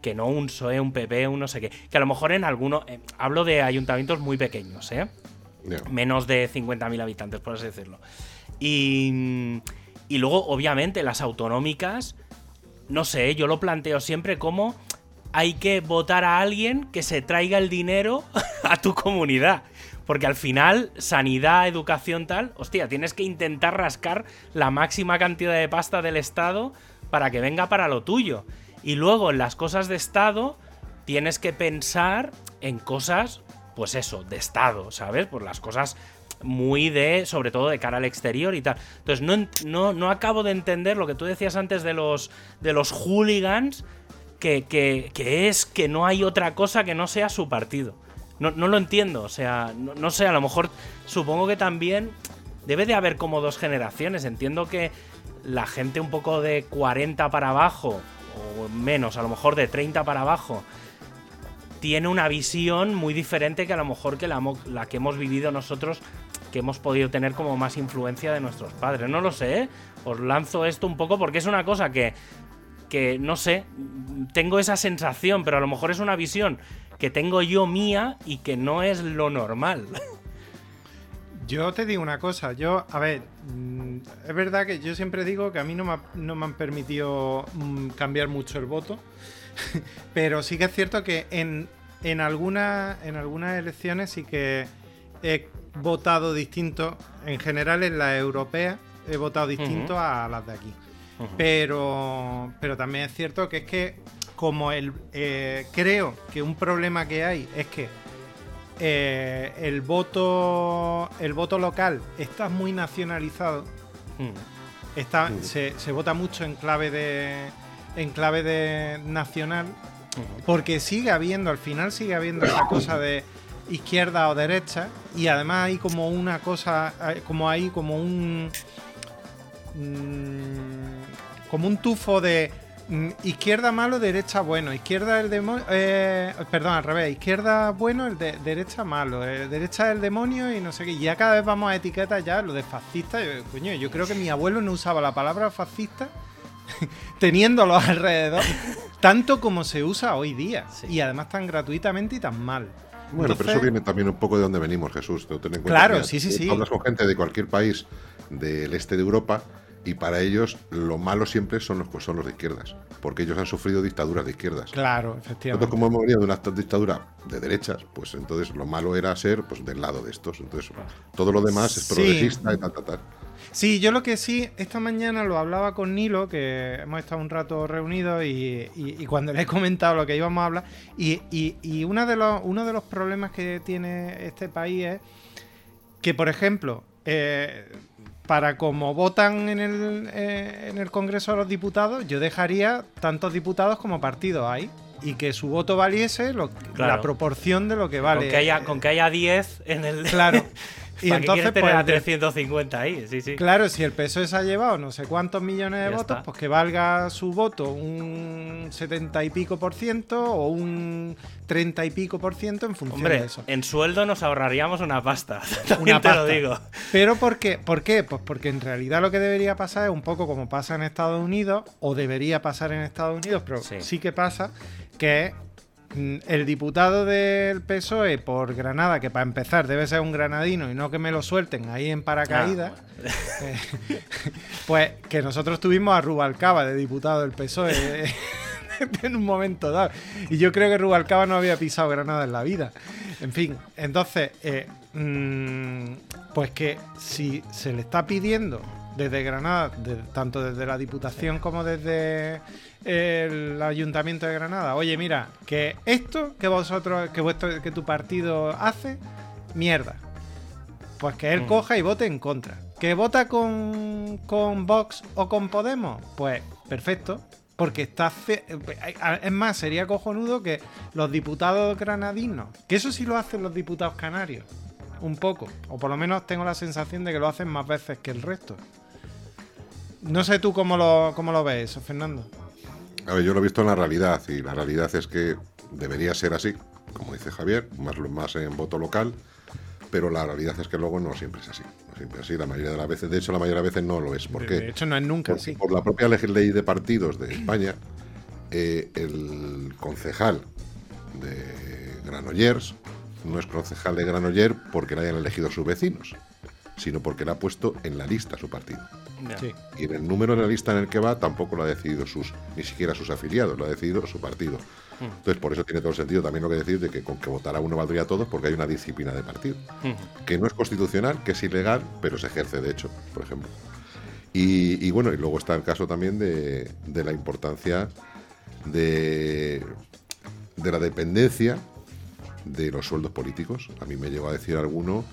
que no un PSOE, un PP, un no sé qué. Que a lo mejor en alguno eh, hablo de ayuntamientos muy pequeños, ¿eh? Menos de 50.000 habitantes, por así decirlo. Y, y luego, obviamente, las autonómicas, no sé, yo lo planteo siempre como hay que votar a alguien que se traiga el dinero a tu comunidad. Porque al final, sanidad, educación, tal, hostia, tienes que intentar rascar la máxima cantidad de pasta del Estado para que venga para lo tuyo. Y luego en las cosas de Estado, tienes que pensar en cosas, pues eso, de Estado, ¿sabes? Por las cosas muy de, sobre todo de cara al exterior y tal. Entonces no, no, no acabo de entender lo que tú decías antes de los, de los hooligans, que, que- que es que no hay otra cosa que no sea su partido. No, no lo entiendo, o sea, no, sé, a lo mejor supongo que también debe de haber como dos generaciones. Entiendo que la gente un poco de 40 para abajo, o menos, a lo mejor de 30 para abajo, tiene una visión muy diferente que a lo mejor que la, la que hemos vivido nosotros, que hemos podido tener como más influencia de nuestros padres. No lo sé, ¿eh? os lanzo esto un poco porque es una cosa que, que no sé, tengo esa sensación, pero a lo mejor es una visión que tengo yo mía y que no es lo normal. Yo te digo una cosa, yo, a ver, mm, es verdad que yo siempre digo que a mí no me, ha- no me han permitido mm, cambiar mucho el voto, pero sí que es cierto que en, en, algunas, en algunas elecciones sí que he votado distinto, en general en las europeas he votado distinto a las de aquí. Pero, pero también es cierto que es que como el eh, creo que un problema que hay es que eh, el voto el voto local está muy nacionalizado Mm. está Mm. se, se vota mucho en clave de en clave de nacional porque sigue habiendo al final sigue habiendo esa cosa de izquierda o derecha y además hay como una cosa como hay como un mm, como un tufo de izquierda malo, derecha bueno, izquierda el demonio, perdón, al revés, izquierda bueno, el de, derecha malo, eh, derecha el demonio y no sé qué. Y ya cada vez vamos a etiquetas ya lo de fascista. Yo, coño, yo creo que mi abuelo no usaba la palabra fascista teniéndolo alrededor, tanto como se usa hoy día. Sí. Y además tan gratuitamente y tan mal. Bueno, pero eso viene también un poco de donde venimos, Jesús. Ten en cuenta claro, que sí, sí, sí. Hablas con gente de cualquier país del este de Europa y para ellos lo malo siempre son los, son los de izquierdas, porque ellos han sufrido dictaduras de izquierdas. Claro, efectivamente. Nosotros como hemos venido de una dictadura de derechas, pues entonces lo malo era ser pues del lado de estos. Entonces todo lo demás es progresista y tal, tal, tal. Sí, yo lo que sí, esta mañana lo hablaba con Nilo, que hemos estado un rato reunidos y, cuando le he comentado lo que íbamos a hablar, y, y uno, de los, uno de los problemas que tiene este país es que, por ejemplo, eh, para como votan en el, eh, en el Congreso de los Diputados, yo dejaría tantos diputados como partidos ahí. Y que su voto valiese la proporción de lo que vale. Con que haya, con que haya 10 en el. Claro. Y entonces tener pues, a 350 ahí, sí, sí. Claro, si el PSOE se ha llevado no sé cuántos millones de votos, pues que valga su voto un 70 y pico por ciento o un 30 y pico por ciento en función de eso. En sueldo nos ahorraríamos una pasta. una te lo digo. Pero ¿por qué? ¿por qué? Pues porque en realidad lo que debería pasar es un poco como pasa en Estados Unidos, o debería pasar en Estados Unidos, pero sí, sí que pasa, que es el diputado del PSOE por Granada, que para empezar debe ser un granadino y no que me lo suelten ahí en paracaídas, ah, eh, pues que nosotros tuvimos a Rubalcaba de diputado del PSOE en un momento dado. Y yo creo que Rubalcaba no había pisado Granada en la vida. En fin, entonces, eh, mm, pues que si se le está pidiendo desde Granada, tanto desde la Diputación como desde el Ayuntamiento de Granada, oye, mira, que esto que vosotros, que vuestro, que tu partido hace, mierda. Pues que él mm. coja y vote en contra. ¿Que vota con, con Vox o con Podemos? Pues perfecto. Porque está. Es más, sería cojonudo que los diputados granadinos. Que eso sí lo hacen los diputados canarios. Un poco. O por lo menos tengo la sensación de que lo hacen más veces que el resto. No sé tú cómo lo, cómo lo ves eso, Fernando. A ver, yo lo he visto en la realidad y la realidad es que debería ser así, como dice Javier, más, más en voto local, pero la realidad es que luego no siempre es así. No siempre es así, la mayoría de las veces, de hecho la mayoría de las veces no lo es. ¿Por qué? De hecho no es nunca así. Por la propia ley de partidos de España, eh, el concejal de Granollers no es concejal de Granollers porque le hayan elegido sus vecinos, sino porque le ha puesto en la lista su partido. Y en el número de la lista en el que va tampoco lo ha decidido sus, ni siquiera sus afiliados, lo ha decidido su partido. Mm. Entonces, por eso tiene todo el sentido también lo que decir de que con que votara uno valdría a todos, porque hay una disciplina de partido. Mm. Que no es constitucional, que es ilegal, pero se ejerce de hecho, por ejemplo. Y, bueno, y luego está el caso también de, de la importancia de, de la dependencia de los sueldos políticos. A mí me llegó a decir alguno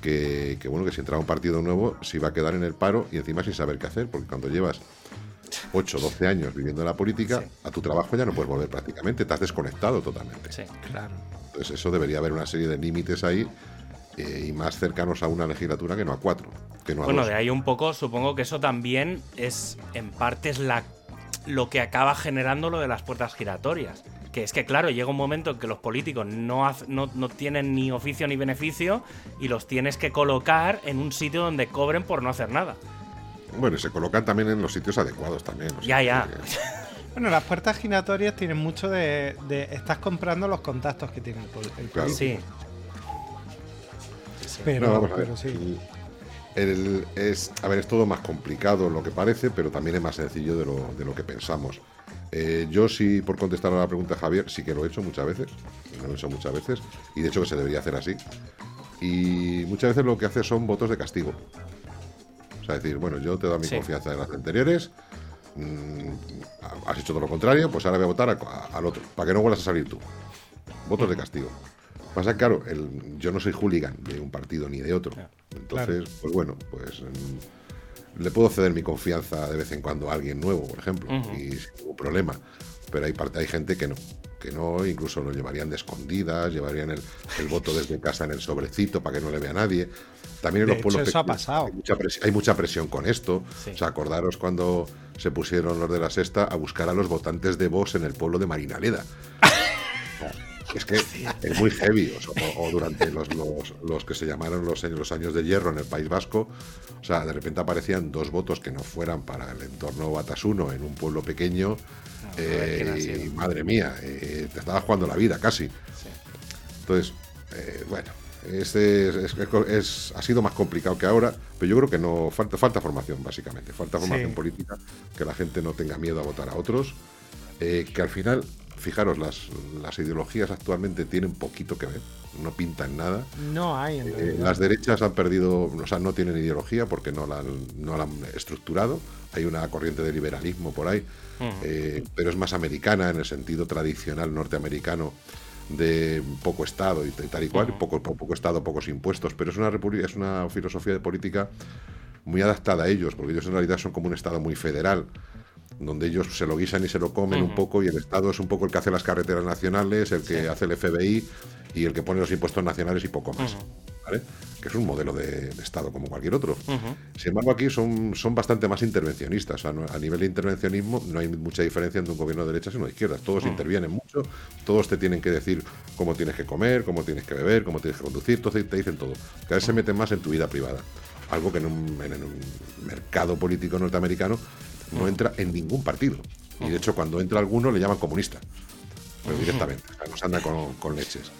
que, bueno, que si entraba un partido nuevo se iba a quedar en el paro y encima sin saber qué hacer, porque cuando llevas 8 12 años viviendo en la política, a tu trabajo ya no puedes volver prácticamente, te has desconectado totalmente. Sí, claro. Entonces eso debería haber una serie de límites ahí eh, y más cercanos a una legislatura que no a cuatro. Que no a bueno, de ahí un poco, supongo que eso también es, en parte, es la, lo que acaba generando lo de las puertas giratorias que es que, claro, llega un momento en que los políticos no, no, tienen ni oficio ni beneficio y los tienes que colocar en un sitio donde cobren por no hacer nada. Bueno, y se colocan también en los sitios adecuados también. ya, ya. Bueno, las puertas giratorias tienen mucho de, Estás comprando los contactos que tiene el, político. Sí. Pero, pero sí. es, a ver, es todo más complicado lo que parece, pero también es más sencillo de lo, de lo que pensamos. Eh, yo sí, por contestar a la pregunta de Javier, sí que lo he hecho muchas veces, lo he hecho muchas veces, y de hecho que se debería hacer así. Y muchas veces lo que hace son votos de castigo. O sea, decir, bueno, yo te doy mi confianza en las anteriores, mm, has hecho todo lo contrario, pues ahora voy a votar al otro, para que no vuelvas a salir tú. Votos de castigo. Pasa claro, el, yo no soy hooligan de un partido ni de otro. Entonces, pues bueno, pues... Mm, le puedo ceder mi confianza de vez en cuando a alguien nuevo, por ejemplo, y sin ningún problema. Pero hay parte, hay gente que no, que no, incluso lo llevarían de escondidas, llevarían el, voto desde casa en el sobrecito para que no le vea nadie. También en los pueblos eso ha pasado. Hay mucha, presión, con esto. O sea, acordaros cuando se pusieron los de la sexta a buscar a los votantes de Vox en el pueblo de Marinaleda. Es que es muy heavy. O, durante los, los, que se llamaron los, los años de hierro en el País Vasco, o sea, de repente aparecían dos votos que no fueran para el entorno Batasuno en un pueblo pequeño. Eh, y madre mía, eh, te estaba jugando la vida casi. Entonces, eh, bueno, este es, ha sido más complicado que ahora, pero yo creo que no falta, falta formación, básicamente. Falta formación política, que la gente no tenga miedo a votar a otros, eh, que al final, fijaros, las, las ideologías actualmente tienen poquito que ver, no pintan nada. No hay. Eh, las derechas han perdido, o sea, no tienen ideología porque no la, han, no la han estructurado. Hay una corriente de liberalismo por ahí, eh, pero es más americana en el sentido tradicional norteamericano de poco Estado y tal y cual, poco, poco Estado, pocos impuestos, pero es una, es una filosofía de política muy adaptada a ellos, porque ellos en realidad son como un Estado muy federal, donde ellos se lo guisan y se lo comen un poco, y el Estado es un poco el que hace las carreteras nacionales, el que hace el FBI y el que pone los impuestos nacionales y poco más que es un modelo de, Estado como cualquier otro. Sin embargo, aquí son, son bastante más intervencionistas. a nivel de intervencionismo no hay mucha diferencia entre un gobierno de derechas y uno de izquierdas. Todos intervienen mucho, todos te tienen que decir cómo tienes que comer, cómo tienes que beber, cómo tienes que conducir, todos te dicen todo. Cada vez se meten más en tu vida privada. Algo que en un, mercado político norteamericano no entra en ningún partido. Y de hecho, cuando entra alguno le llaman comunista. Pues directamente. nos anda con, con leches.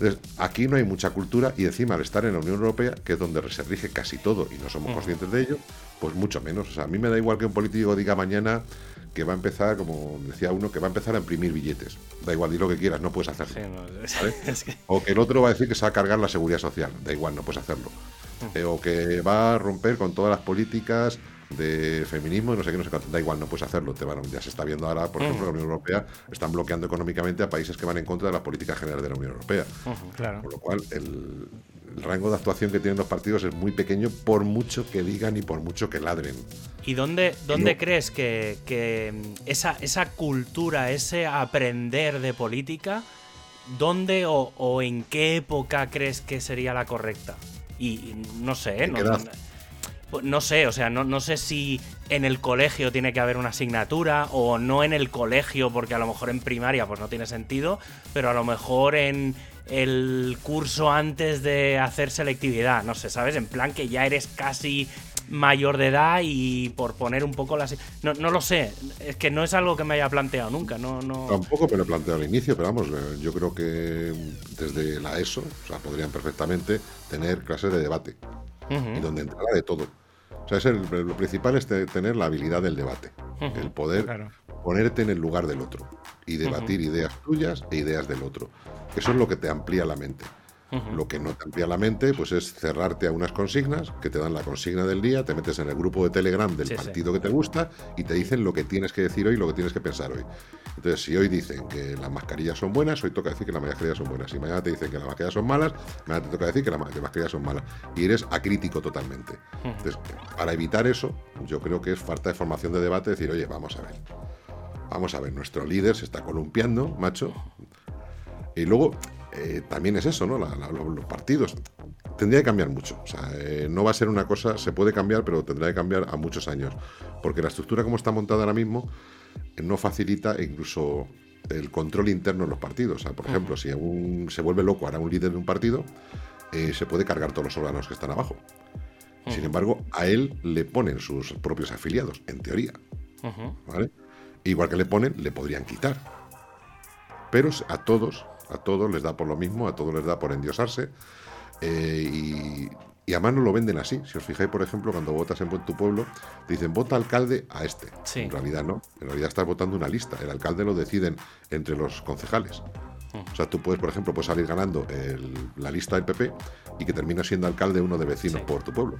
Entonces, aquí no hay mucha cultura y encima al estar en la Unión Europea, que es donde se rige casi todo y no somos conscientes de ello, pues mucho menos. O sea, a mí me da igual que un político diga mañana que va a empezar, como decía uno, que va a empezar a imprimir billetes. Da igual, di lo que quieras, no puedes hacerlo. O que el otro va a decir que se va a cargar la seguridad social. Da igual, no puedes hacerlo. Eh, o que va a romper con todas las políticas de feminismo y no sé qué, no sé qué, da igual, no puedes hacerlo. Te van, ya se está viendo ahora, por ejemplo, la Unión Europea están bloqueando económicamente a países que van en contra de la política general de la Unión Europea. claro. Con lo cual, el, rango de actuación que tienen los partidos es muy pequeño por mucho que digan y por mucho que ladren. ¿Y dónde, dónde crees que, esa, esa cultura, ese aprender de política, dónde o, en qué época crees que sería la correcta? Y, no sé, ¿eh? no, pues, no sé, o sea, no, no, sé si en el colegio tiene que haber una asignatura o no en el colegio, porque a lo mejor en primaria pues no tiene sentido, pero a lo mejor en el curso antes de hacer selectividad, no sé, ¿sabes? En plan que ya eres casi mayor de edad y por poner un poco las... No, no lo sé, es que no es algo que me haya planteado nunca, no... no... Tampoco me lo he planteado al inicio, pero vamos, eh, yo creo que desde la ESO, o sea, podrían perfectamente tener clases de debate y donde entrara de todo. O sea, es lo principal es tener la habilidad del debate, el poder ponerte en el lugar del otro y debatir ideas tuyas e ideas del otro. Eso es lo que te amplía la mente. Lo que no te amplía la mente, pues es cerrarte a unas consignas que te dan la consigna del día, te metes en el grupo de Telegram del partido que te gusta y te dicen lo que tienes que decir hoy lo que tienes que pensar hoy. Entonces, si hoy dicen que las mascarillas son buenas, hoy toca decir que las mascarillas son buenas. Si mañana te dicen que las mascarillas son malas, mañana te toca decir que las mascarillas son malas. Y eres acrítico totalmente. Entonces, para evitar eso, yo creo que es falta de formación de debate, decir, oye, vamos a ver. Vamos a ver, nuestro líder se está columpiando, macho. Y luego, eh, también es eso, ¿no? los partidos. Tendría que cambiar mucho. O sea, eh, no va a ser una cosa, se puede cambiar, pero tendrá que cambiar a muchos años. Porque la estructura como está montada ahora mismo eh, no facilita incluso el control interno en los partidos. O sea, por ejemplo, si se vuelve loco ahora un líder de un partido, se puede cargar todos los órganos que están abajo. Sin embargo, a él le ponen sus propios afiliados, en teoría. Igual que le ponen, le podrían quitar. Pero a todos a todos les da por lo mismo, a todos les da por endiosarse. Eh, y, y además no lo venden así. Si os fijáis, por ejemplo, cuando votas en tu pueblo, te dicen vota alcalde a este. En realidad no. En realidad estás votando una lista. El alcalde lo deciden entre los concejales. O sea, tú puedes, por ejemplo, puedes salir ganando la lista del PP y que termina siendo alcalde uno de vecinos por tu pueblo.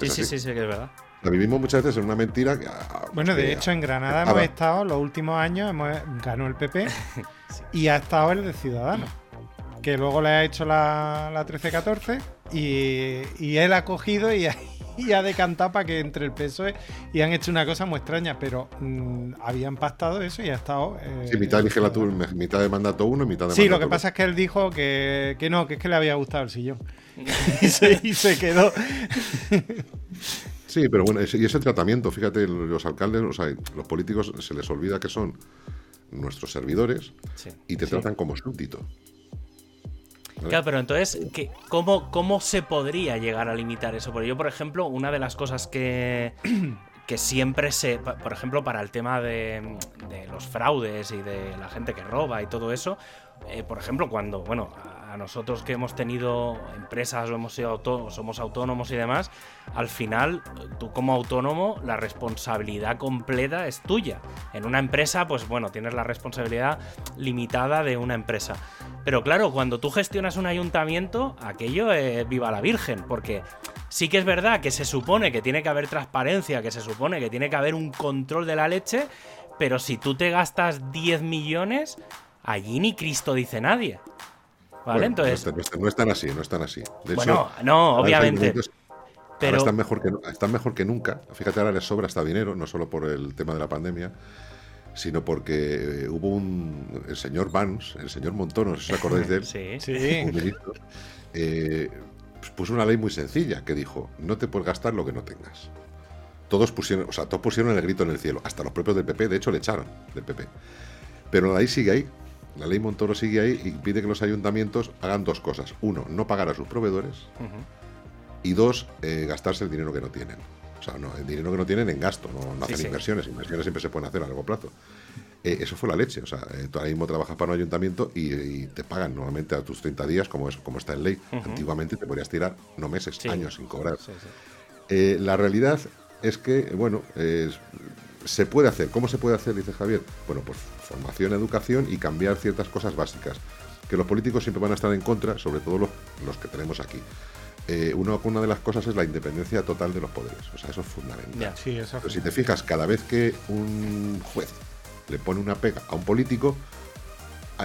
Sí, sí, sí, sí, que es verdad. La vivimos muchas veces en una mentira. Ah, bueno, de hecho, en Granada hemos estado los últimos años, hemos, ganó el PP y ha estado el de Ciudadanos. Que luego le ha hecho la, la 13-14 y, y, él ha cogido y ha, y ha decantado para que entre el PSOE y han hecho una cosa muy extraña, pero mm, habían pactado eso y ha estado. Eh, sí, mitad de legislatura, mitad de mandato uno, mitad de Sí, lo que pasa es que él dijo que, que no, que es que le había gustado el sillón. y, se, y se quedó. Sí, pero bueno, y ese tratamiento, fíjate, los alcaldes, o sea, los políticos se les olvida que son nuestros servidores y te tratan como súbdito. Claro, pero entonces, ¿qué, cómo, ¿cómo se podría llegar a limitar eso? Porque yo, por ejemplo, una de las cosas que, que siempre se, por ejemplo, para el tema de, los fraudes y de la gente que roba y todo eso, eh, por ejemplo, cuando, bueno, a nosotros que hemos tenido empresas o hemos sido somos autónomos y demás, al final tú como autónomo la responsabilidad completa es tuya. En una empresa, pues bueno, tienes la responsabilidad limitada de una empresa. Pero claro, cuando tú gestionas un ayuntamiento, aquello es viva la Virgen, porque sí que es verdad que se supone que tiene que haber transparencia, que se supone que tiene que haber un control de la leche, pero si tú te gastas 10 millones, allí ni Cristo dice nadie. ¿Vale? Entonces. No, están así, no están así. De bueno, no, obviamente. Pero... Están mejor, que, están mejor que nunca. Fíjate, ahora les sobra hasta dinero, no solo por el tema de la pandemia, sino porque eh, hubo un. El señor Vance, el señor Montón, no sé si os acordáis de él. sí, sí. Un ministro. Eh, pues puso una ley muy sencilla que dijo: no te puedes gastar lo que no tengas. Todos pusieron, o sea, todos pusieron el grito en el cielo, hasta los propios del PP, de hecho le echaron del PP. Pero la ley sigue ahí, la ley Montoro sigue ahí y pide que los ayuntamientos hagan dos cosas. Uno, no pagar a sus proveedores. Y dos, eh, gastarse el dinero que no tienen. O sea, no, el dinero que no tienen en gasto, no, hacen inversiones. Inversiones siempre se pueden hacer a largo plazo. Eh, eso fue la leche. O sea, eh, tú ahora mismo trabajas para un ayuntamiento y, te pagan normalmente a tus 30 días, como, es, como está en ley. Antiguamente te podrías tirar no meses, años sin cobrar. la realidad es que, bueno, se puede hacer. ¿Cómo se puede hacer, dice Javier? Bueno, pues formación, educación y cambiar ciertas cosas básicas. Que los políticos siempre van a estar en contra, sobre todo los, que tenemos aquí. Eh, una, de las cosas es la independencia total de los poderes. O sea, eso es fundamental. Pero si te fijas, cada vez que un juez le pone una pega a un político,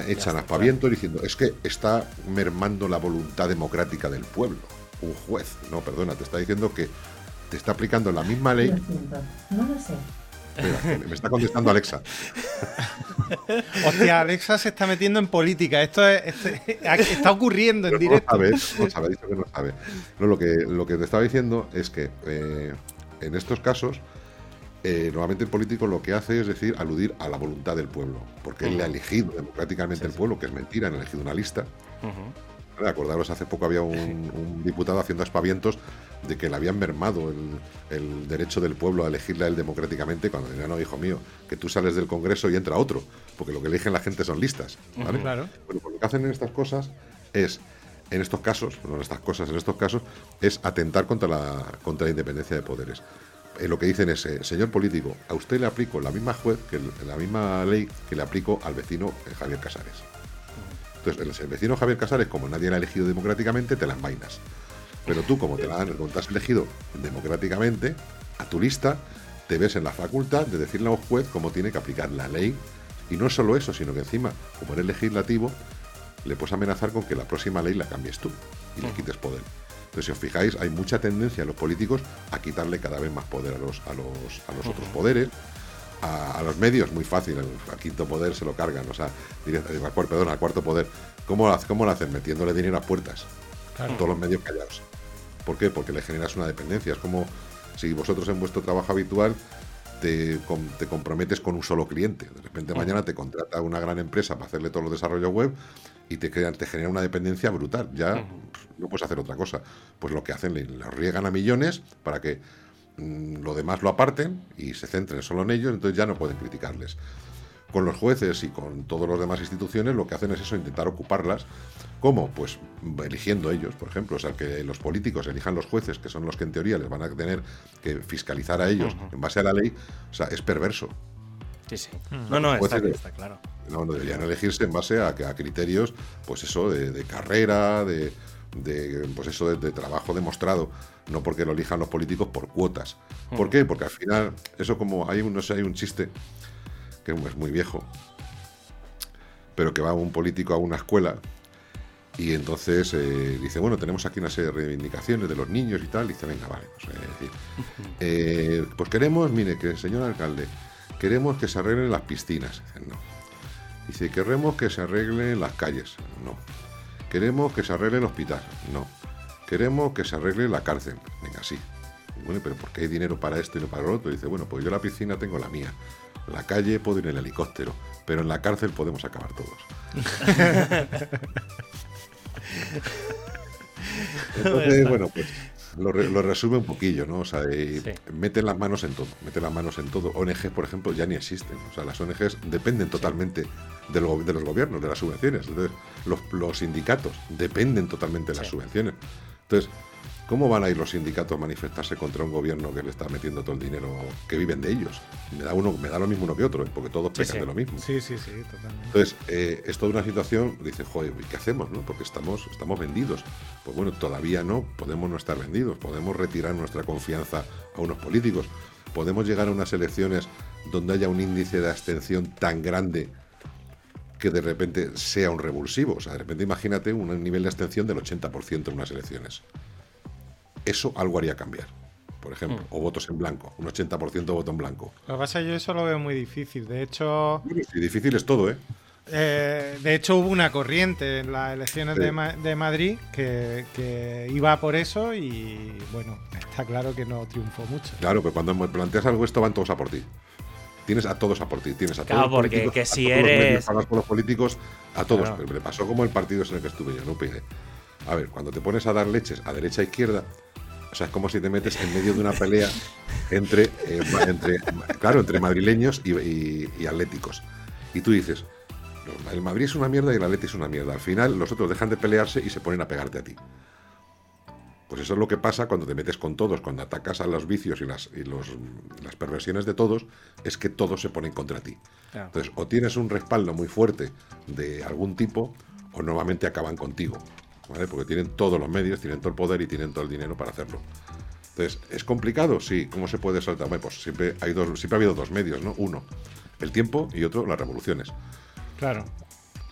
echan aspaviento diciendo es que está mermando la voluntad democrática del pueblo. Un juez, no, perdona, te está diciendo que te está aplicando la misma ley. No lo sé me está contestando Alexa. Hostia, Alexa se está metiendo en política. Esto, está ocurriendo en directo. No sabe, no que no sabe. lo, que, lo que te estaba diciendo es que eh, en estos casos, eh, normalmente el político lo que hace es decir, aludir a la voluntad del pueblo, porque él le ha elegido democráticamente el pueblo, que es mentira, han elegido una lista. Acordaros, hace poco había un, diputado haciendo aspavientos de que le habían mermado el, derecho del pueblo a elegirle a él democráticamente, cuando decía, no, hijo mío, que tú sales del Congreso y entra otro, porque lo que eligen la gente son listas. claro. Bueno, pues lo que hacen en estas cosas es, en estos casos, no en estas cosas, en estos casos, es atentar contra la, contra la independencia de poderes. Eh, lo que dicen es, eh, señor político, a usted le aplico la misma juez, que la misma ley que le aplico al vecino eh, Javier Casares. Entonces, el vecino Javier Casares, como nadie le ha elegido democráticamente, te las vainas. Pero tú, como te, la han, has elegido democráticamente, a tu lista, te ves en la facultad de decirle a un juez cómo tiene que aplicar la ley. Y no solo eso, sino que encima, como eres legislativo, le puedes amenazar con que la próxima ley la cambies tú y le quites poder. Entonces, si os fijáis, hay mucha tendencia en los políticos a quitarle cada vez más poder a los, a los, a los otros poderes. A, los medios, muy fácil, al quinto poder se lo cargan, o sea, perdón, al cuarto poder. ¿Cómo, ¿Cómo lo hacen? Metiéndole dinero a puertas. Todos los medios callados. ¿Por qué? Porque le generas una dependencia. Es como si vosotros en vuestro trabajo habitual te, comprometes con un solo cliente. De repente mañana te contrata una gran empresa para hacerle todos los desarrollos web y te, te genera una dependencia brutal. Ya no puedes hacer otra cosa. Pues lo que hacen, le, riegan a millones para que mm, lo demás lo aparten y se centren solo en ellos, entonces ya no pueden criticarles con los jueces y con todas las demás instituciones lo que hacen es eso, intentar ocuparlas. ¿Cómo? Pues eligiendo ellos, por ejemplo. O sea, que los políticos elijan los jueces, que son los que en teoría les van a tener que fiscalizar a ellos en base a la ley, o sea, es perverso. Sí, sí. No, no, está, claro. No, deberían elegirse en base a, a criterios, pues eso, de, carrera, de, pues eso de, trabajo demostrado, no porque lo elijan los políticos por cuotas. ¿Por qué? Porque al final, eso como hay un, no sé, hay un chiste que es muy viejo, pero que va un político a una escuela y entonces eh, dice, bueno, tenemos aquí una serie de reivindicaciones de los niños y tal. Y dice, venga, vale. Pues, eh, pues queremos, mire, que señor alcalde, queremos que se arreglen las piscinas. Dice, no. Dice, queremos que se arreglen las calles. No. Queremos que se arregle el hospital. No. Queremos que se arregle la cárcel. Venga, sí. Bueno, pero ¿por qué hay dinero para esto y no para lo otro? Dice, bueno, pues yo la piscina tengo la mía la calle puedo ir en el helicóptero, pero en la cárcel podemos acabar todos. Entonces, bueno, pues lo, resume un poquillo, ¿no? O sea, meten las manos en todo, meten las manos en todo. ONGs, por ejemplo, ya ni existen. O sea, las ONGs dependen totalmente de, de, los gobiernos, de las subvenciones. Entonces, los, sindicatos dependen totalmente de las subvenciones. Entonces, ¿Cómo van a ir los sindicatos a manifestarse contra un gobierno que le está metiendo todo el dinero que viven de ellos? Me da uno, me da lo mismo uno que otro, ¿eh? porque todos pecan de lo mismo. Sí, sí, sí, totalmente. Entonces, eh, es toda una situación, dice, joder, ¿qué hacemos? No? Porque estamos, estamos vendidos. Pues bueno, todavía no, podemos no estar vendidos, podemos retirar nuestra confianza a unos políticos, podemos llegar a unas elecciones donde haya un índice de abstención tan grande que de repente sea un revulsivo. O sea, de repente imagínate un nivel de abstención del 80% en unas elecciones eso algo haría cambiar. Por ejemplo, hmm. o votos en blanco, un 80% voto en blanco. Lo que pasa es que yo eso lo veo muy difícil. De hecho. Sí, difícil es todo, ¿eh? ¿eh? de hecho, hubo una corriente en las elecciones de, Madrid que, iba por eso y, bueno, está claro que no triunfó mucho. Claro, pero cuando planteas algo, esto van todos a por ti. Tienes a todos a por ti, tienes a claro, todos porque que si eres. Los por los políticos, a todos. Pero me pasó como el partido en el que estuve yo, no pide. A ver, cuando te pones a dar leches a derecha e izquierda, o sea, es como si te metes en medio de una pelea entre, eh, entre claro, entre madrileños y, atléticos. Y tú dices, el Madrid es una mierda y el Atleti es una mierda. Al final, los otros dejan de pelearse y se ponen a pegarte a ti. Pues eso es lo que pasa cuando te metes con todos, cuando atacas a los vicios y las, y los, las perversiones de todos, es que todos se ponen contra ti. Entonces, o tienes un respaldo muy fuerte de algún tipo, o nuevamente acaban contigo. Porque tienen todos los medios, tienen todo el poder y tienen todo el dinero para hacerlo. Entonces, ¿es complicado? Sí. ¿Cómo se puede saltar? pues siempre, hay dos, siempre ha habido dos medios, ¿no? Uno, el tiempo y otro, las revoluciones. Claro.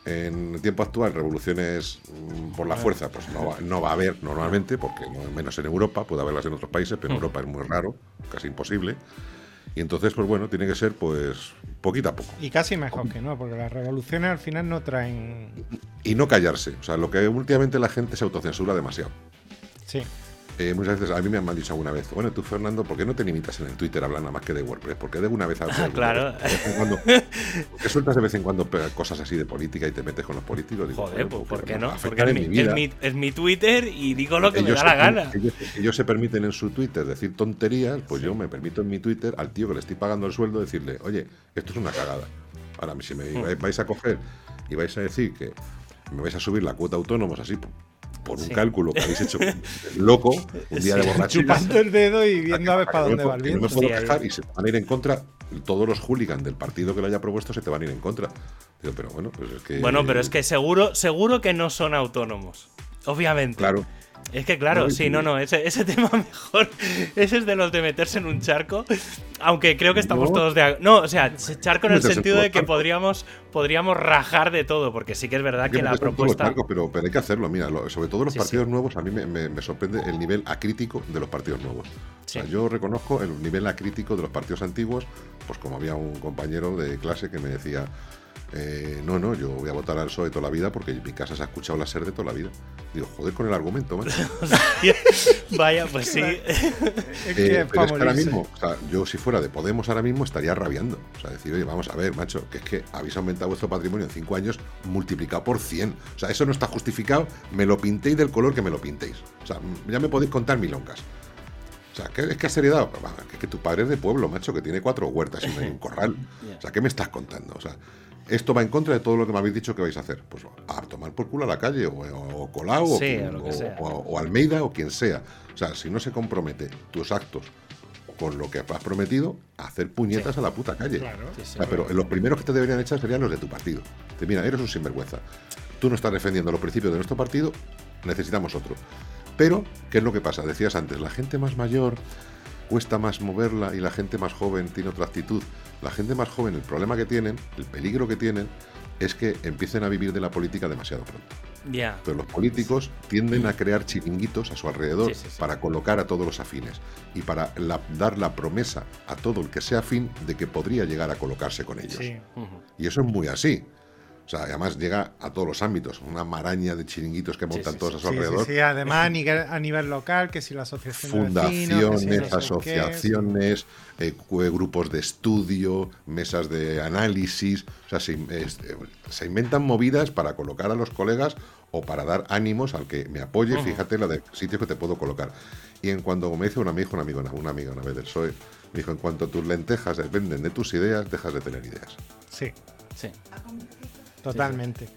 En el tiempo actual, revoluciones mm, por la fuerza, pues no va, no va a haber normalmente, porque no, menos en Europa, puede haberlas en otros países, pero en. Europa es muy raro, casi imposible. Y entonces, pues bueno, tiene que ser pues poquito a poco. Y casi mejor que no, porque las revoluciones al final no traen... Y no callarse. O sea, lo que últimamente la gente se autocensura demasiado. Sí. Eh, muchas veces a mí me han dicho alguna vez, bueno, tú Fernando, ¿por qué no te limitas en el Twitter a hablar nada más que de WordPress? Porque de una vez a ah, claro. ¿Por qué sueltas de vez en cuando cosas así de política y te metes con los políticos? Joder, pues, ¿por qué no? Porque es mi, Twitter y digo lo que me da la gana. Ellos, se permiten en su Twitter decir tonterías, pues yo me permito en mi Twitter al tío que le estoy pagando el sueldo decirle, oye, esto es una cagada. Ahora, si me hmm. vais a coger y vais a decir que me vais a subir la cuota autónomos así por un cálculo que habéis hecho loco, un día de borrachera. Chupando el dedo y viendo a ver para dónde va el viento. No me puedo quejar y se van a ir en contra. Todos los hooligans del partido que lo haya propuesto se te van a ir en contra. pero bueno, pues es que. Bueno, pero es que seguro, seguro que no son autónomos. Obviamente. Claro. Es que claro, sí, no, no, ese, ese, tema mejor. Ese es de los de meterse en un charco. Aunque creo que estamos todos de No, o sea, charco en el sentido de que podríamos, podríamos rajar de todo, porque sí que es verdad que, la propuesta. pero, pero hay que hacerlo, mira, sobre todo los partidos nuevos, a mí me, sorprende el nivel acrítico de los partidos nuevos. O sea, yo reconozco el nivel acrítico de los partidos antiguos, pues como había un compañero de clase que me decía eh, no, no, yo voy a votar al PSOE toda la vida porque en mi casa se ha escuchado la SER de toda la vida. Digo, joder con el argumento, macho. Vaya, pues sí. Eh, pero es que ahora mismo, o sea, yo si fuera de Podemos ahora mismo estaría rabiando. O sea, decir, oye, vamos a ver, macho, que es que habéis aumentado vuestro patrimonio en 5 años multiplicado por 100. O sea, eso no está justificado, me lo pintéis del color que me lo pintéis. O sea, ya me podéis contar milongas. O sea, ¿qué, es que has heredado? Pues, que, que tu padre es de pueblo, macho, que tiene cuatro huertas y un corral. O sea, ¿qué me estás contando? O sea, esto va en contra de todo lo que me habéis dicho que vais a hacer. Pues a tomar por culo a la calle, o, Colau, o, Almeida, o quien sea. O sea, si no se compromete tus actos con lo que has prometido, hacer puñetas a la puta calle. pero los primeros que te deberían echar serían los de tu partido. Te mira, eres un sinvergüenza. Tú no estás defendiendo los principios de nuestro partido, necesitamos otro. Pero, ¿qué es lo que pasa? Decías antes, la gente más mayor cuesta más moverla y la gente más joven tiene otra actitud. La gente más joven, el problema que tienen, el peligro que tienen, es que empiecen a vivir de la política demasiado pronto. Ya. Pero los políticos tienden a crear chiringuitos a su alrededor para colocar a todos los afines y para dar la promesa a todo el que sea afín de que podría llegar a colocarse con ellos. Y eso es muy así. O sea, además llega a todos los ámbitos, una maraña de chiringuitos que montan todos a su alrededor. sí, además a nivel, a nivel local, que si la asociación de vecinos, Fundaciones, sé qué, asociaciones, eh, grupos de estudio, mesas de análisis. O sea, se, es- eh, se inventan movidas para colocar a los colegas o para dar ánimos al que me apoye. Fíjate la de sitios que te puedo colocar. Y en cuanto me dice un amigo, un amigo, una, una amiga una vez del PSOE, me dijo: en cuanto tus lentejas dependen de tus ideas, dejas de tener ideas. Sí, Sí. Totalmente.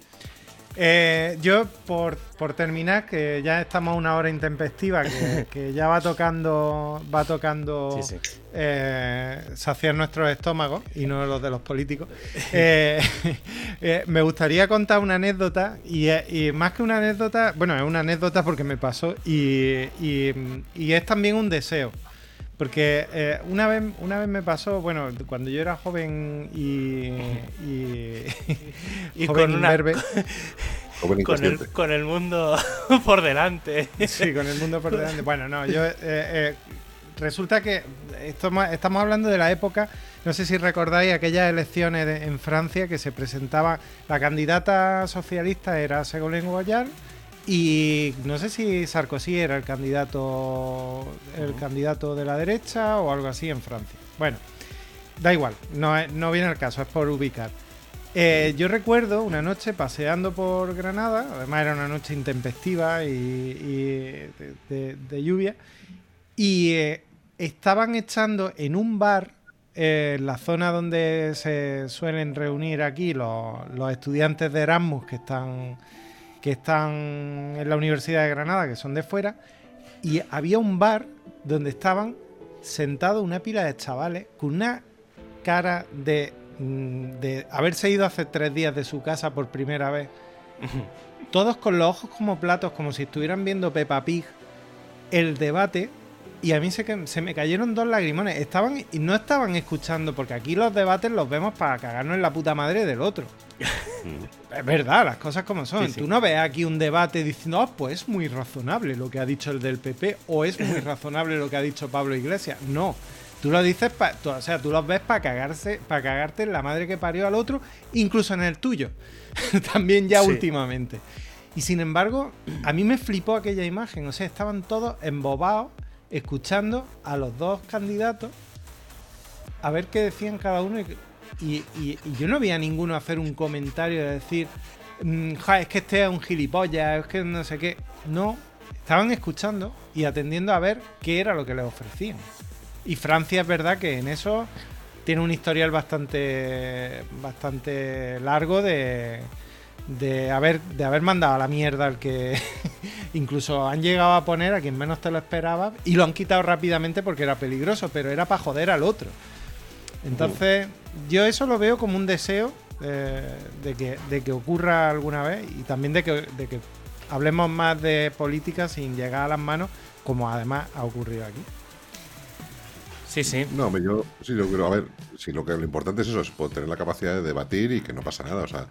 Eh, yo, por, por terminar, que ya estamos a una hora intempestiva, que, que ya va tocando, va tocando Sí, sí. eh, saciar nuestros estómagos y no los de los políticos. Eh, me gustaría contar una anécdota y, y más que una anécdota, bueno, es una anécdota porque me pasó y, y- y es también un deseo. Porque eh, una, vez, una vez me pasó, bueno, cuando yo era joven y. y, Y joven con una-. Joven Con el, con el mundo por delante. Sí, con el mundo por delante. Bueno, no, yo. eh, eh, resulta que estamos, estamos hablando de la época. No sé si recordáis aquellas elecciones de- en Francia que se presentaba. La candidata socialista era Ségolène Royal. Y no sé si Sarkozy era el candidato el candidato de la derecha o algo así en Francia. Bueno, da igual, no, no viene al caso, es por ubicar. Eh, yo recuerdo una noche paseando por Granada, además era una noche intempestiva y, y de, de- de lluvia, y eh, estaban echando en un bar, eh, en la zona donde se suelen reunir aquí los, los estudiantes de Erasmus que están, que están en la Universidad de Granada, que son de fuera, y había un bar donde estaban sentados una pila de chavales con una cara de, mm, de haberse ido hace tres días de su casa por primera vez. Todos con los ojos como platos, como si estuvieran viendo Peppa Pig, el debate. Y a mí se, me cayeron dos lagrimones. Estaban y no estaban escuchando, porque aquí los debates los vemos para cagarnos en la puta madre del otro. Es verdad, las cosas como son. Sí, sí. Tú no ves aquí un debate diciendo, "Ah, pues es muy razonable lo que ha dicho el del PP o es muy razonable lo que ha dicho Pablo Iglesias. No. Tú lo dices, pa- tú- o sea, tú los ves para cagarse, para cagarte en la madre que parió al otro, incluso en el tuyo. También ya Sí. últimamente. Y sin embargo, a mí me flipó aquella imagen. O sea, estaban todos embobados, escuchando a los dos candidatos a ver qué decían cada uno. Y, yo no veía a ninguno hacer un comentario de decir, "Mm, "Ja, es que este es un gilipollas, es que no sé qué. No, estaban escuchando y atendiendo a ver qué era lo que les ofrecían. Y Francia es verdad que en eso tiene un historial bastante, bastante largo de, de, haber, de haber mandado a la mierda al que incluso han llegado a poner a quien menos te lo esperaba y lo han quitado rápidamente porque era peligroso, pero era para joder al otro. Entonces, yo eso lo veo como un deseo eh, de, que, de que ocurra alguna vez y también de que, de que hablemos más de política sin llegar a las manos, como además ha ocurrido aquí. Sí, sí. No, hombre, yo sí, yo creo, a ver, si lo que lo importante es eso, es poder tener la capacidad de debatir y que no pasa nada. O sea,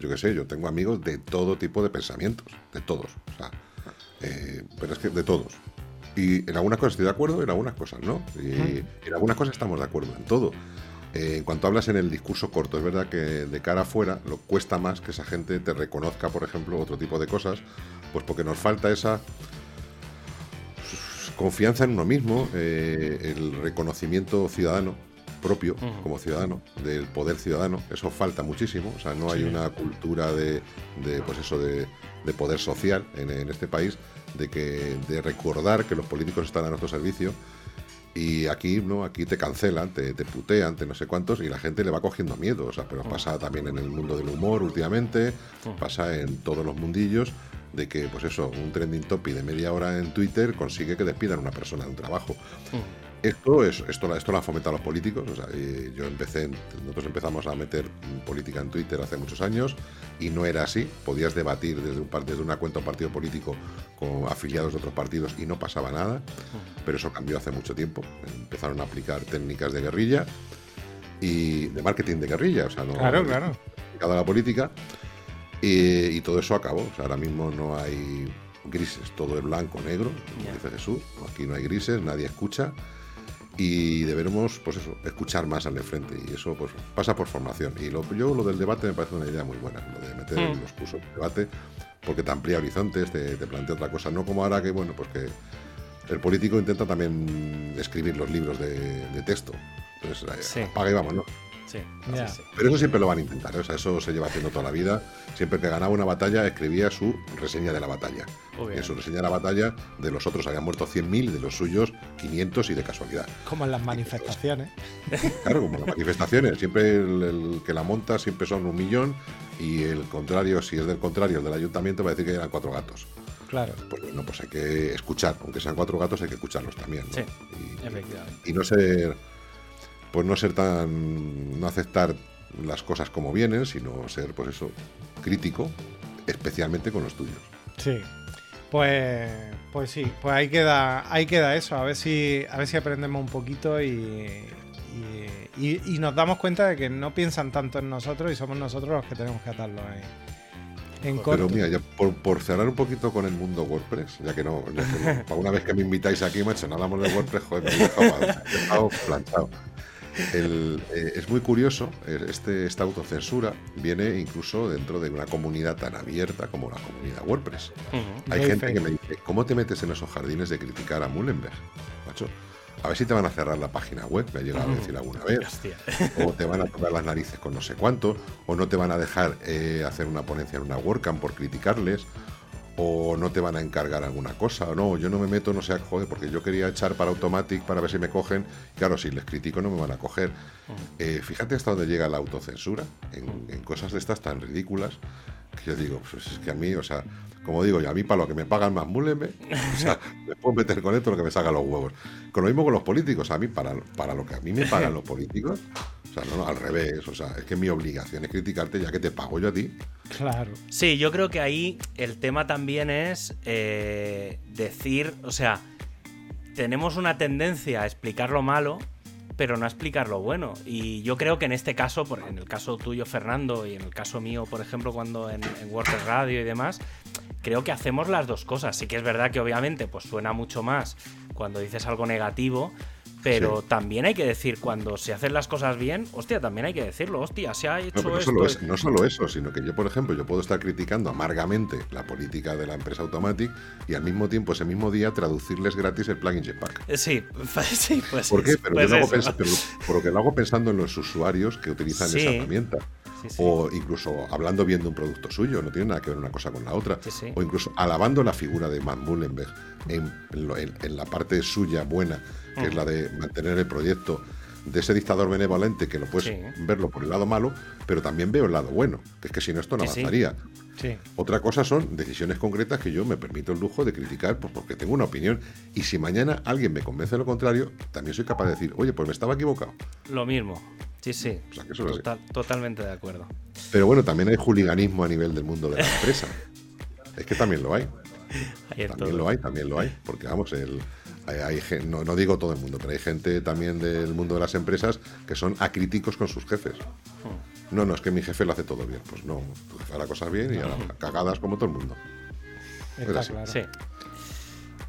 yo qué sé, yo tengo amigos de todo tipo de pensamientos, de todos. O sea, eh, pero es que de todos. Y en algunas cosas estoy de acuerdo, en algunas cosas no. Y en algunas cosas estamos de acuerdo, en todo. Eh, en cuanto hablas en el discurso corto, es verdad que de cara afuera lo cuesta más que esa gente te reconozca, por ejemplo, otro tipo de cosas, pues porque nos falta esa confianza en uno mismo, eh, el reconocimiento ciudadano propio como ciudadano, del poder ciudadano, eso falta muchísimo, o sea, no hay una cultura de, de, pues eso, de, de poder social en, en este país, de que de recordar que los políticos están a nuestro servicio y aquí no aquí te cancelan te, te putean te no sé cuántos y la gente le va cogiendo miedo o sea pero pasa también en el mundo del humor últimamente pasa en todos los mundillos de que pues eso un trending topic de media hora en Twitter consigue que despidan a una persona de un trabajo esto es esto, la- esto lo han fomentado los políticos. O sea, yo empecé, nosotros empezamos a meter política en Twitter hace muchos años y no era así. Podías debatir desde, un, desde una cuenta de un partido político con afiliados de otros partidos y no pasaba nada. Pero eso cambió hace mucho tiempo. Empezaron a aplicar técnicas de guerrilla y de marketing de guerrilla. O sea, no Claro, claro. aplicado a la política. Y, y todo eso acabó. O sea, ahora mismo no hay grises, todo es blanco, negro, como Ya. dice Jesús. Aquí no hay grises, nadie escucha. Y deberemos, pues eso, escuchar más al de frente. Y eso pues pasa por formación. Y lo, yo lo del debate me parece una idea muy buena, lo de meter Mm. los cursos de debate, porque te amplía horizontes, te, te plantea otra cosa. No como ahora que, bueno, pues que el político intenta también escribir los libros de, de texto. Entonces, eh, Sí. apaga y vámonos. Sí, Ya. sí, sí. Pero eso siempre lo van a intentar, ¿eh? o sea, eso se lleva haciendo toda la vida. Siempre que ganaba una batalla, escribía su reseña de la batalla. Y en su reseña de la batalla, de los otros habían muerto 100.000 y de los suyos 500 y de casualidad. Como en las manifestaciones. Claro, como las manifestaciones, siempre el, el que la monta siempre son un millón y el contrario, si es del contrario, el del ayuntamiento, va a decir que eran cuatro gatos. Claro. Pues bueno, pues hay que escuchar, aunque sean cuatro gatos, hay que escucharlos también. ¿no? Sí, Y- Efectivamente. y no ser pues no ser tan no aceptar las cosas como vienen sino ser pues eso crítico especialmente con los tuyos Sí. Pues, pues sí, pues ahí queda, ahí queda eso. A ver si, a ver si aprendemos un poquito y, y, y- y nos damos cuenta de que no piensan tanto en nosotros y somos nosotros los que tenemos que atarlos en, en pero mira ya por, por cerrar un poquito con el mundo WordPress ya que no, ya que no- para una vez que me invitáis aquí macho no hablamos de WordPress joder me he dejado, me he dejado planchado El, eh, es muy curioso, eh, este, esta autocensura viene incluso dentro de una comunidad tan abierta como la comunidad WordPress. Hay gente que me dice, ¿cómo te metes en esos jardines de criticar a Mullenberg? Macho, a ver si te van a cerrar la página web, me ha llegado a decir alguna vez, Hostia. o te van a tocar las narices con no sé cuánto, o no te van a dejar eh, hacer una ponencia en una WordCamp por criticarles, o no te van a encargar alguna cosa, o no, yo no me meto, no sé, joder, porque yo quería echar para Automatic para ver si me cogen, claro, si les critico no me van a coger. Eh, fíjate hasta dónde llega la autocensura en, en cosas de estas tan ridículas que yo digo, pues es que a mí, o sea, como digo yo, a mí para lo que me pagan más múleme, o sea, me puedo meter con esto lo que me salga los huevos. Con lo mismo con los políticos, a mí para, para lo que a mí me pagan los políticos, o sea, no, no, al revés, o sea, es que mi obligación es criticarte ya que te pago yo a ti. Claro. Sí, yo creo que ahí el tema también es eh, decir, o sea, tenemos una tendencia a explicar lo malo, pero no a explicar lo bueno. Y yo creo que en este caso, por- en el caso tuyo, Fernando, y en el caso mío, por ejemplo, cuando en, en WordPress Radio y demás, creo que hacemos las dos cosas. Sí que es verdad que obviamente pues suena mucho más cuando dices algo negativo, pero Sí. también hay que decir cuando se hacen las cosas bien, hostia, también hay que decirlo, hostia, se ha hecho No, pero no esto. solo, es- no solo eso, sino que yo, por ejemplo, yo puedo estar criticando amargamente la política de la empresa Automatic y al mismo tiempo, ese mismo día, traducirles gratis el plugin Jetpack. Eh, Sí, sí, pues ¿Por qué? Pero pues yo lo hago, eso. pens- pero- porque lo hago pensando en los usuarios que utilizan Sí. esa herramienta. Sí, sí. O incluso hablando bien de un producto suyo, no tiene nada que ver una cosa con la otra. Sí. O incluso alabando la figura de Matt Mullenberg en, lo- en- en la parte suya buena, que es la de mantener el proyecto de ese dictador benevolente, que lo puedes Sí. verlo por el lado malo, pero también veo el lado bueno, que es que si no esto no Sí, avanzaría. Sí. Otra cosa son decisiones concretas que yo me permito el lujo de criticar pues porque tengo una opinión. Y si mañana alguien me convence de lo contrario, también soy capaz de decir, oye, pues me estaba equivocado. Lo mismo. Sí, sí. O sea, que eso lo sé. Total- totalmente de acuerdo. Pero bueno, también hay juliganismo a nivel del mundo de la empresa. es que también lo hay. También todo. lo hay, también lo hay. Porque vamos, el, hay, hay no, no digo todo el mundo, pero hay gente también del mundo de las empresas que son acríticos con sus jefes. Hmm. No, no, es que mi jefe lo hace todo bien. Pues no, hará cosas bien y hará cagadas como todo el mundo. Está así. claro. Sí.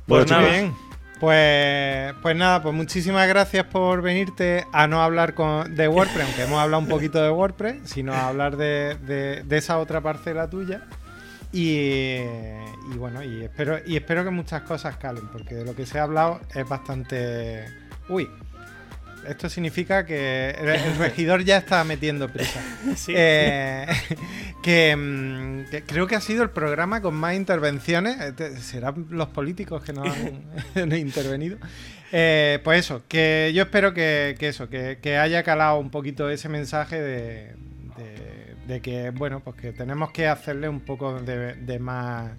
Bueno, Pues nada. Bien. Pues, pues nada, pues muchísimas gracias por venirte a no hablar con, de WordPress, aunque hemos hablado un poquito de WordPress, sino a hablar de, de- de esa otra parcela tuya. Y, y bueno, y espero, y espero que muchas cosas calen, porque de lo que se ha hablado es bastante... Uy, esto significa que el, regidor ya está metiendo prisa. Sí. Eh, que, mm, que creo que ha sido el programa con más intervenciones. Eh, Serán los políticos que no han, han intervenido. Eh, pues eso, que yo espero que, que eso, que, que haya calado un poquito ese mensaje de, de- que, bueno, pues que tenemos que hacerle un poco de, de más.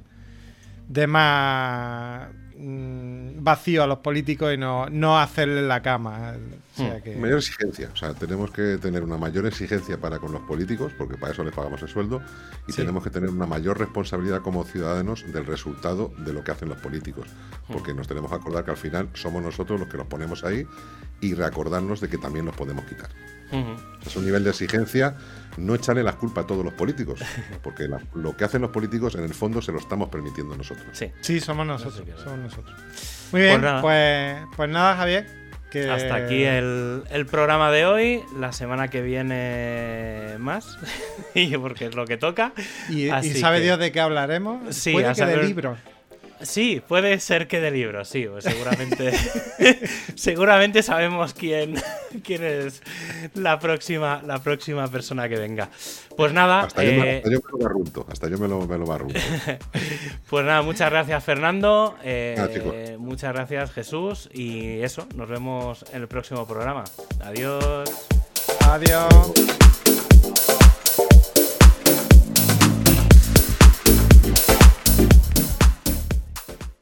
de más mm, vacío a los políticos y no, no hacerle la cama. O sea que- Mayor exigencia, o sea, tenemos que tener una mayor exigencia para con los políticos, porque para eso les pagamos el sueldo, y Sí. tenemos que tener una mayor responsabilidad como ciudadanos del resultado de lo que hacen los políticos, porque nos tenemos que acordar que al final somos nosotros los que los ponemos ahí y recordarnos de que también los podemos quitar. Ujú. Es un nivel de exigencia, no echarle las culpas a todos los políticos, porque la- lo que hacen los políticos en el fondo se lo estamos permitiendo nosotros. Sí. Sí, somos nosotros. somos nosotros. Muy bien, Pues nada. pues, pues nada, Javier. Que- Hasta aquí el, el programa de hoy. La semana que viene más. y porque es lo que toca. Y, sabe que- Dios de qué hablaremos. Sí, Puede que de saber- libros. Sí, puede ser que de libros, sí. pues seguramente, seguramente sabemos quién, quién es la próxima, la próxima persona que venga. Pues nada, Hasta, yo, me, eh, hasta yo me lo barrunto. Hasta yo me lo, me lo barrunto. pues nada, muchas gracias Fernando, eh, Nada, muchas gracias Jesús y eso, nos vemos en el próximo programa. Adiós. Adiós.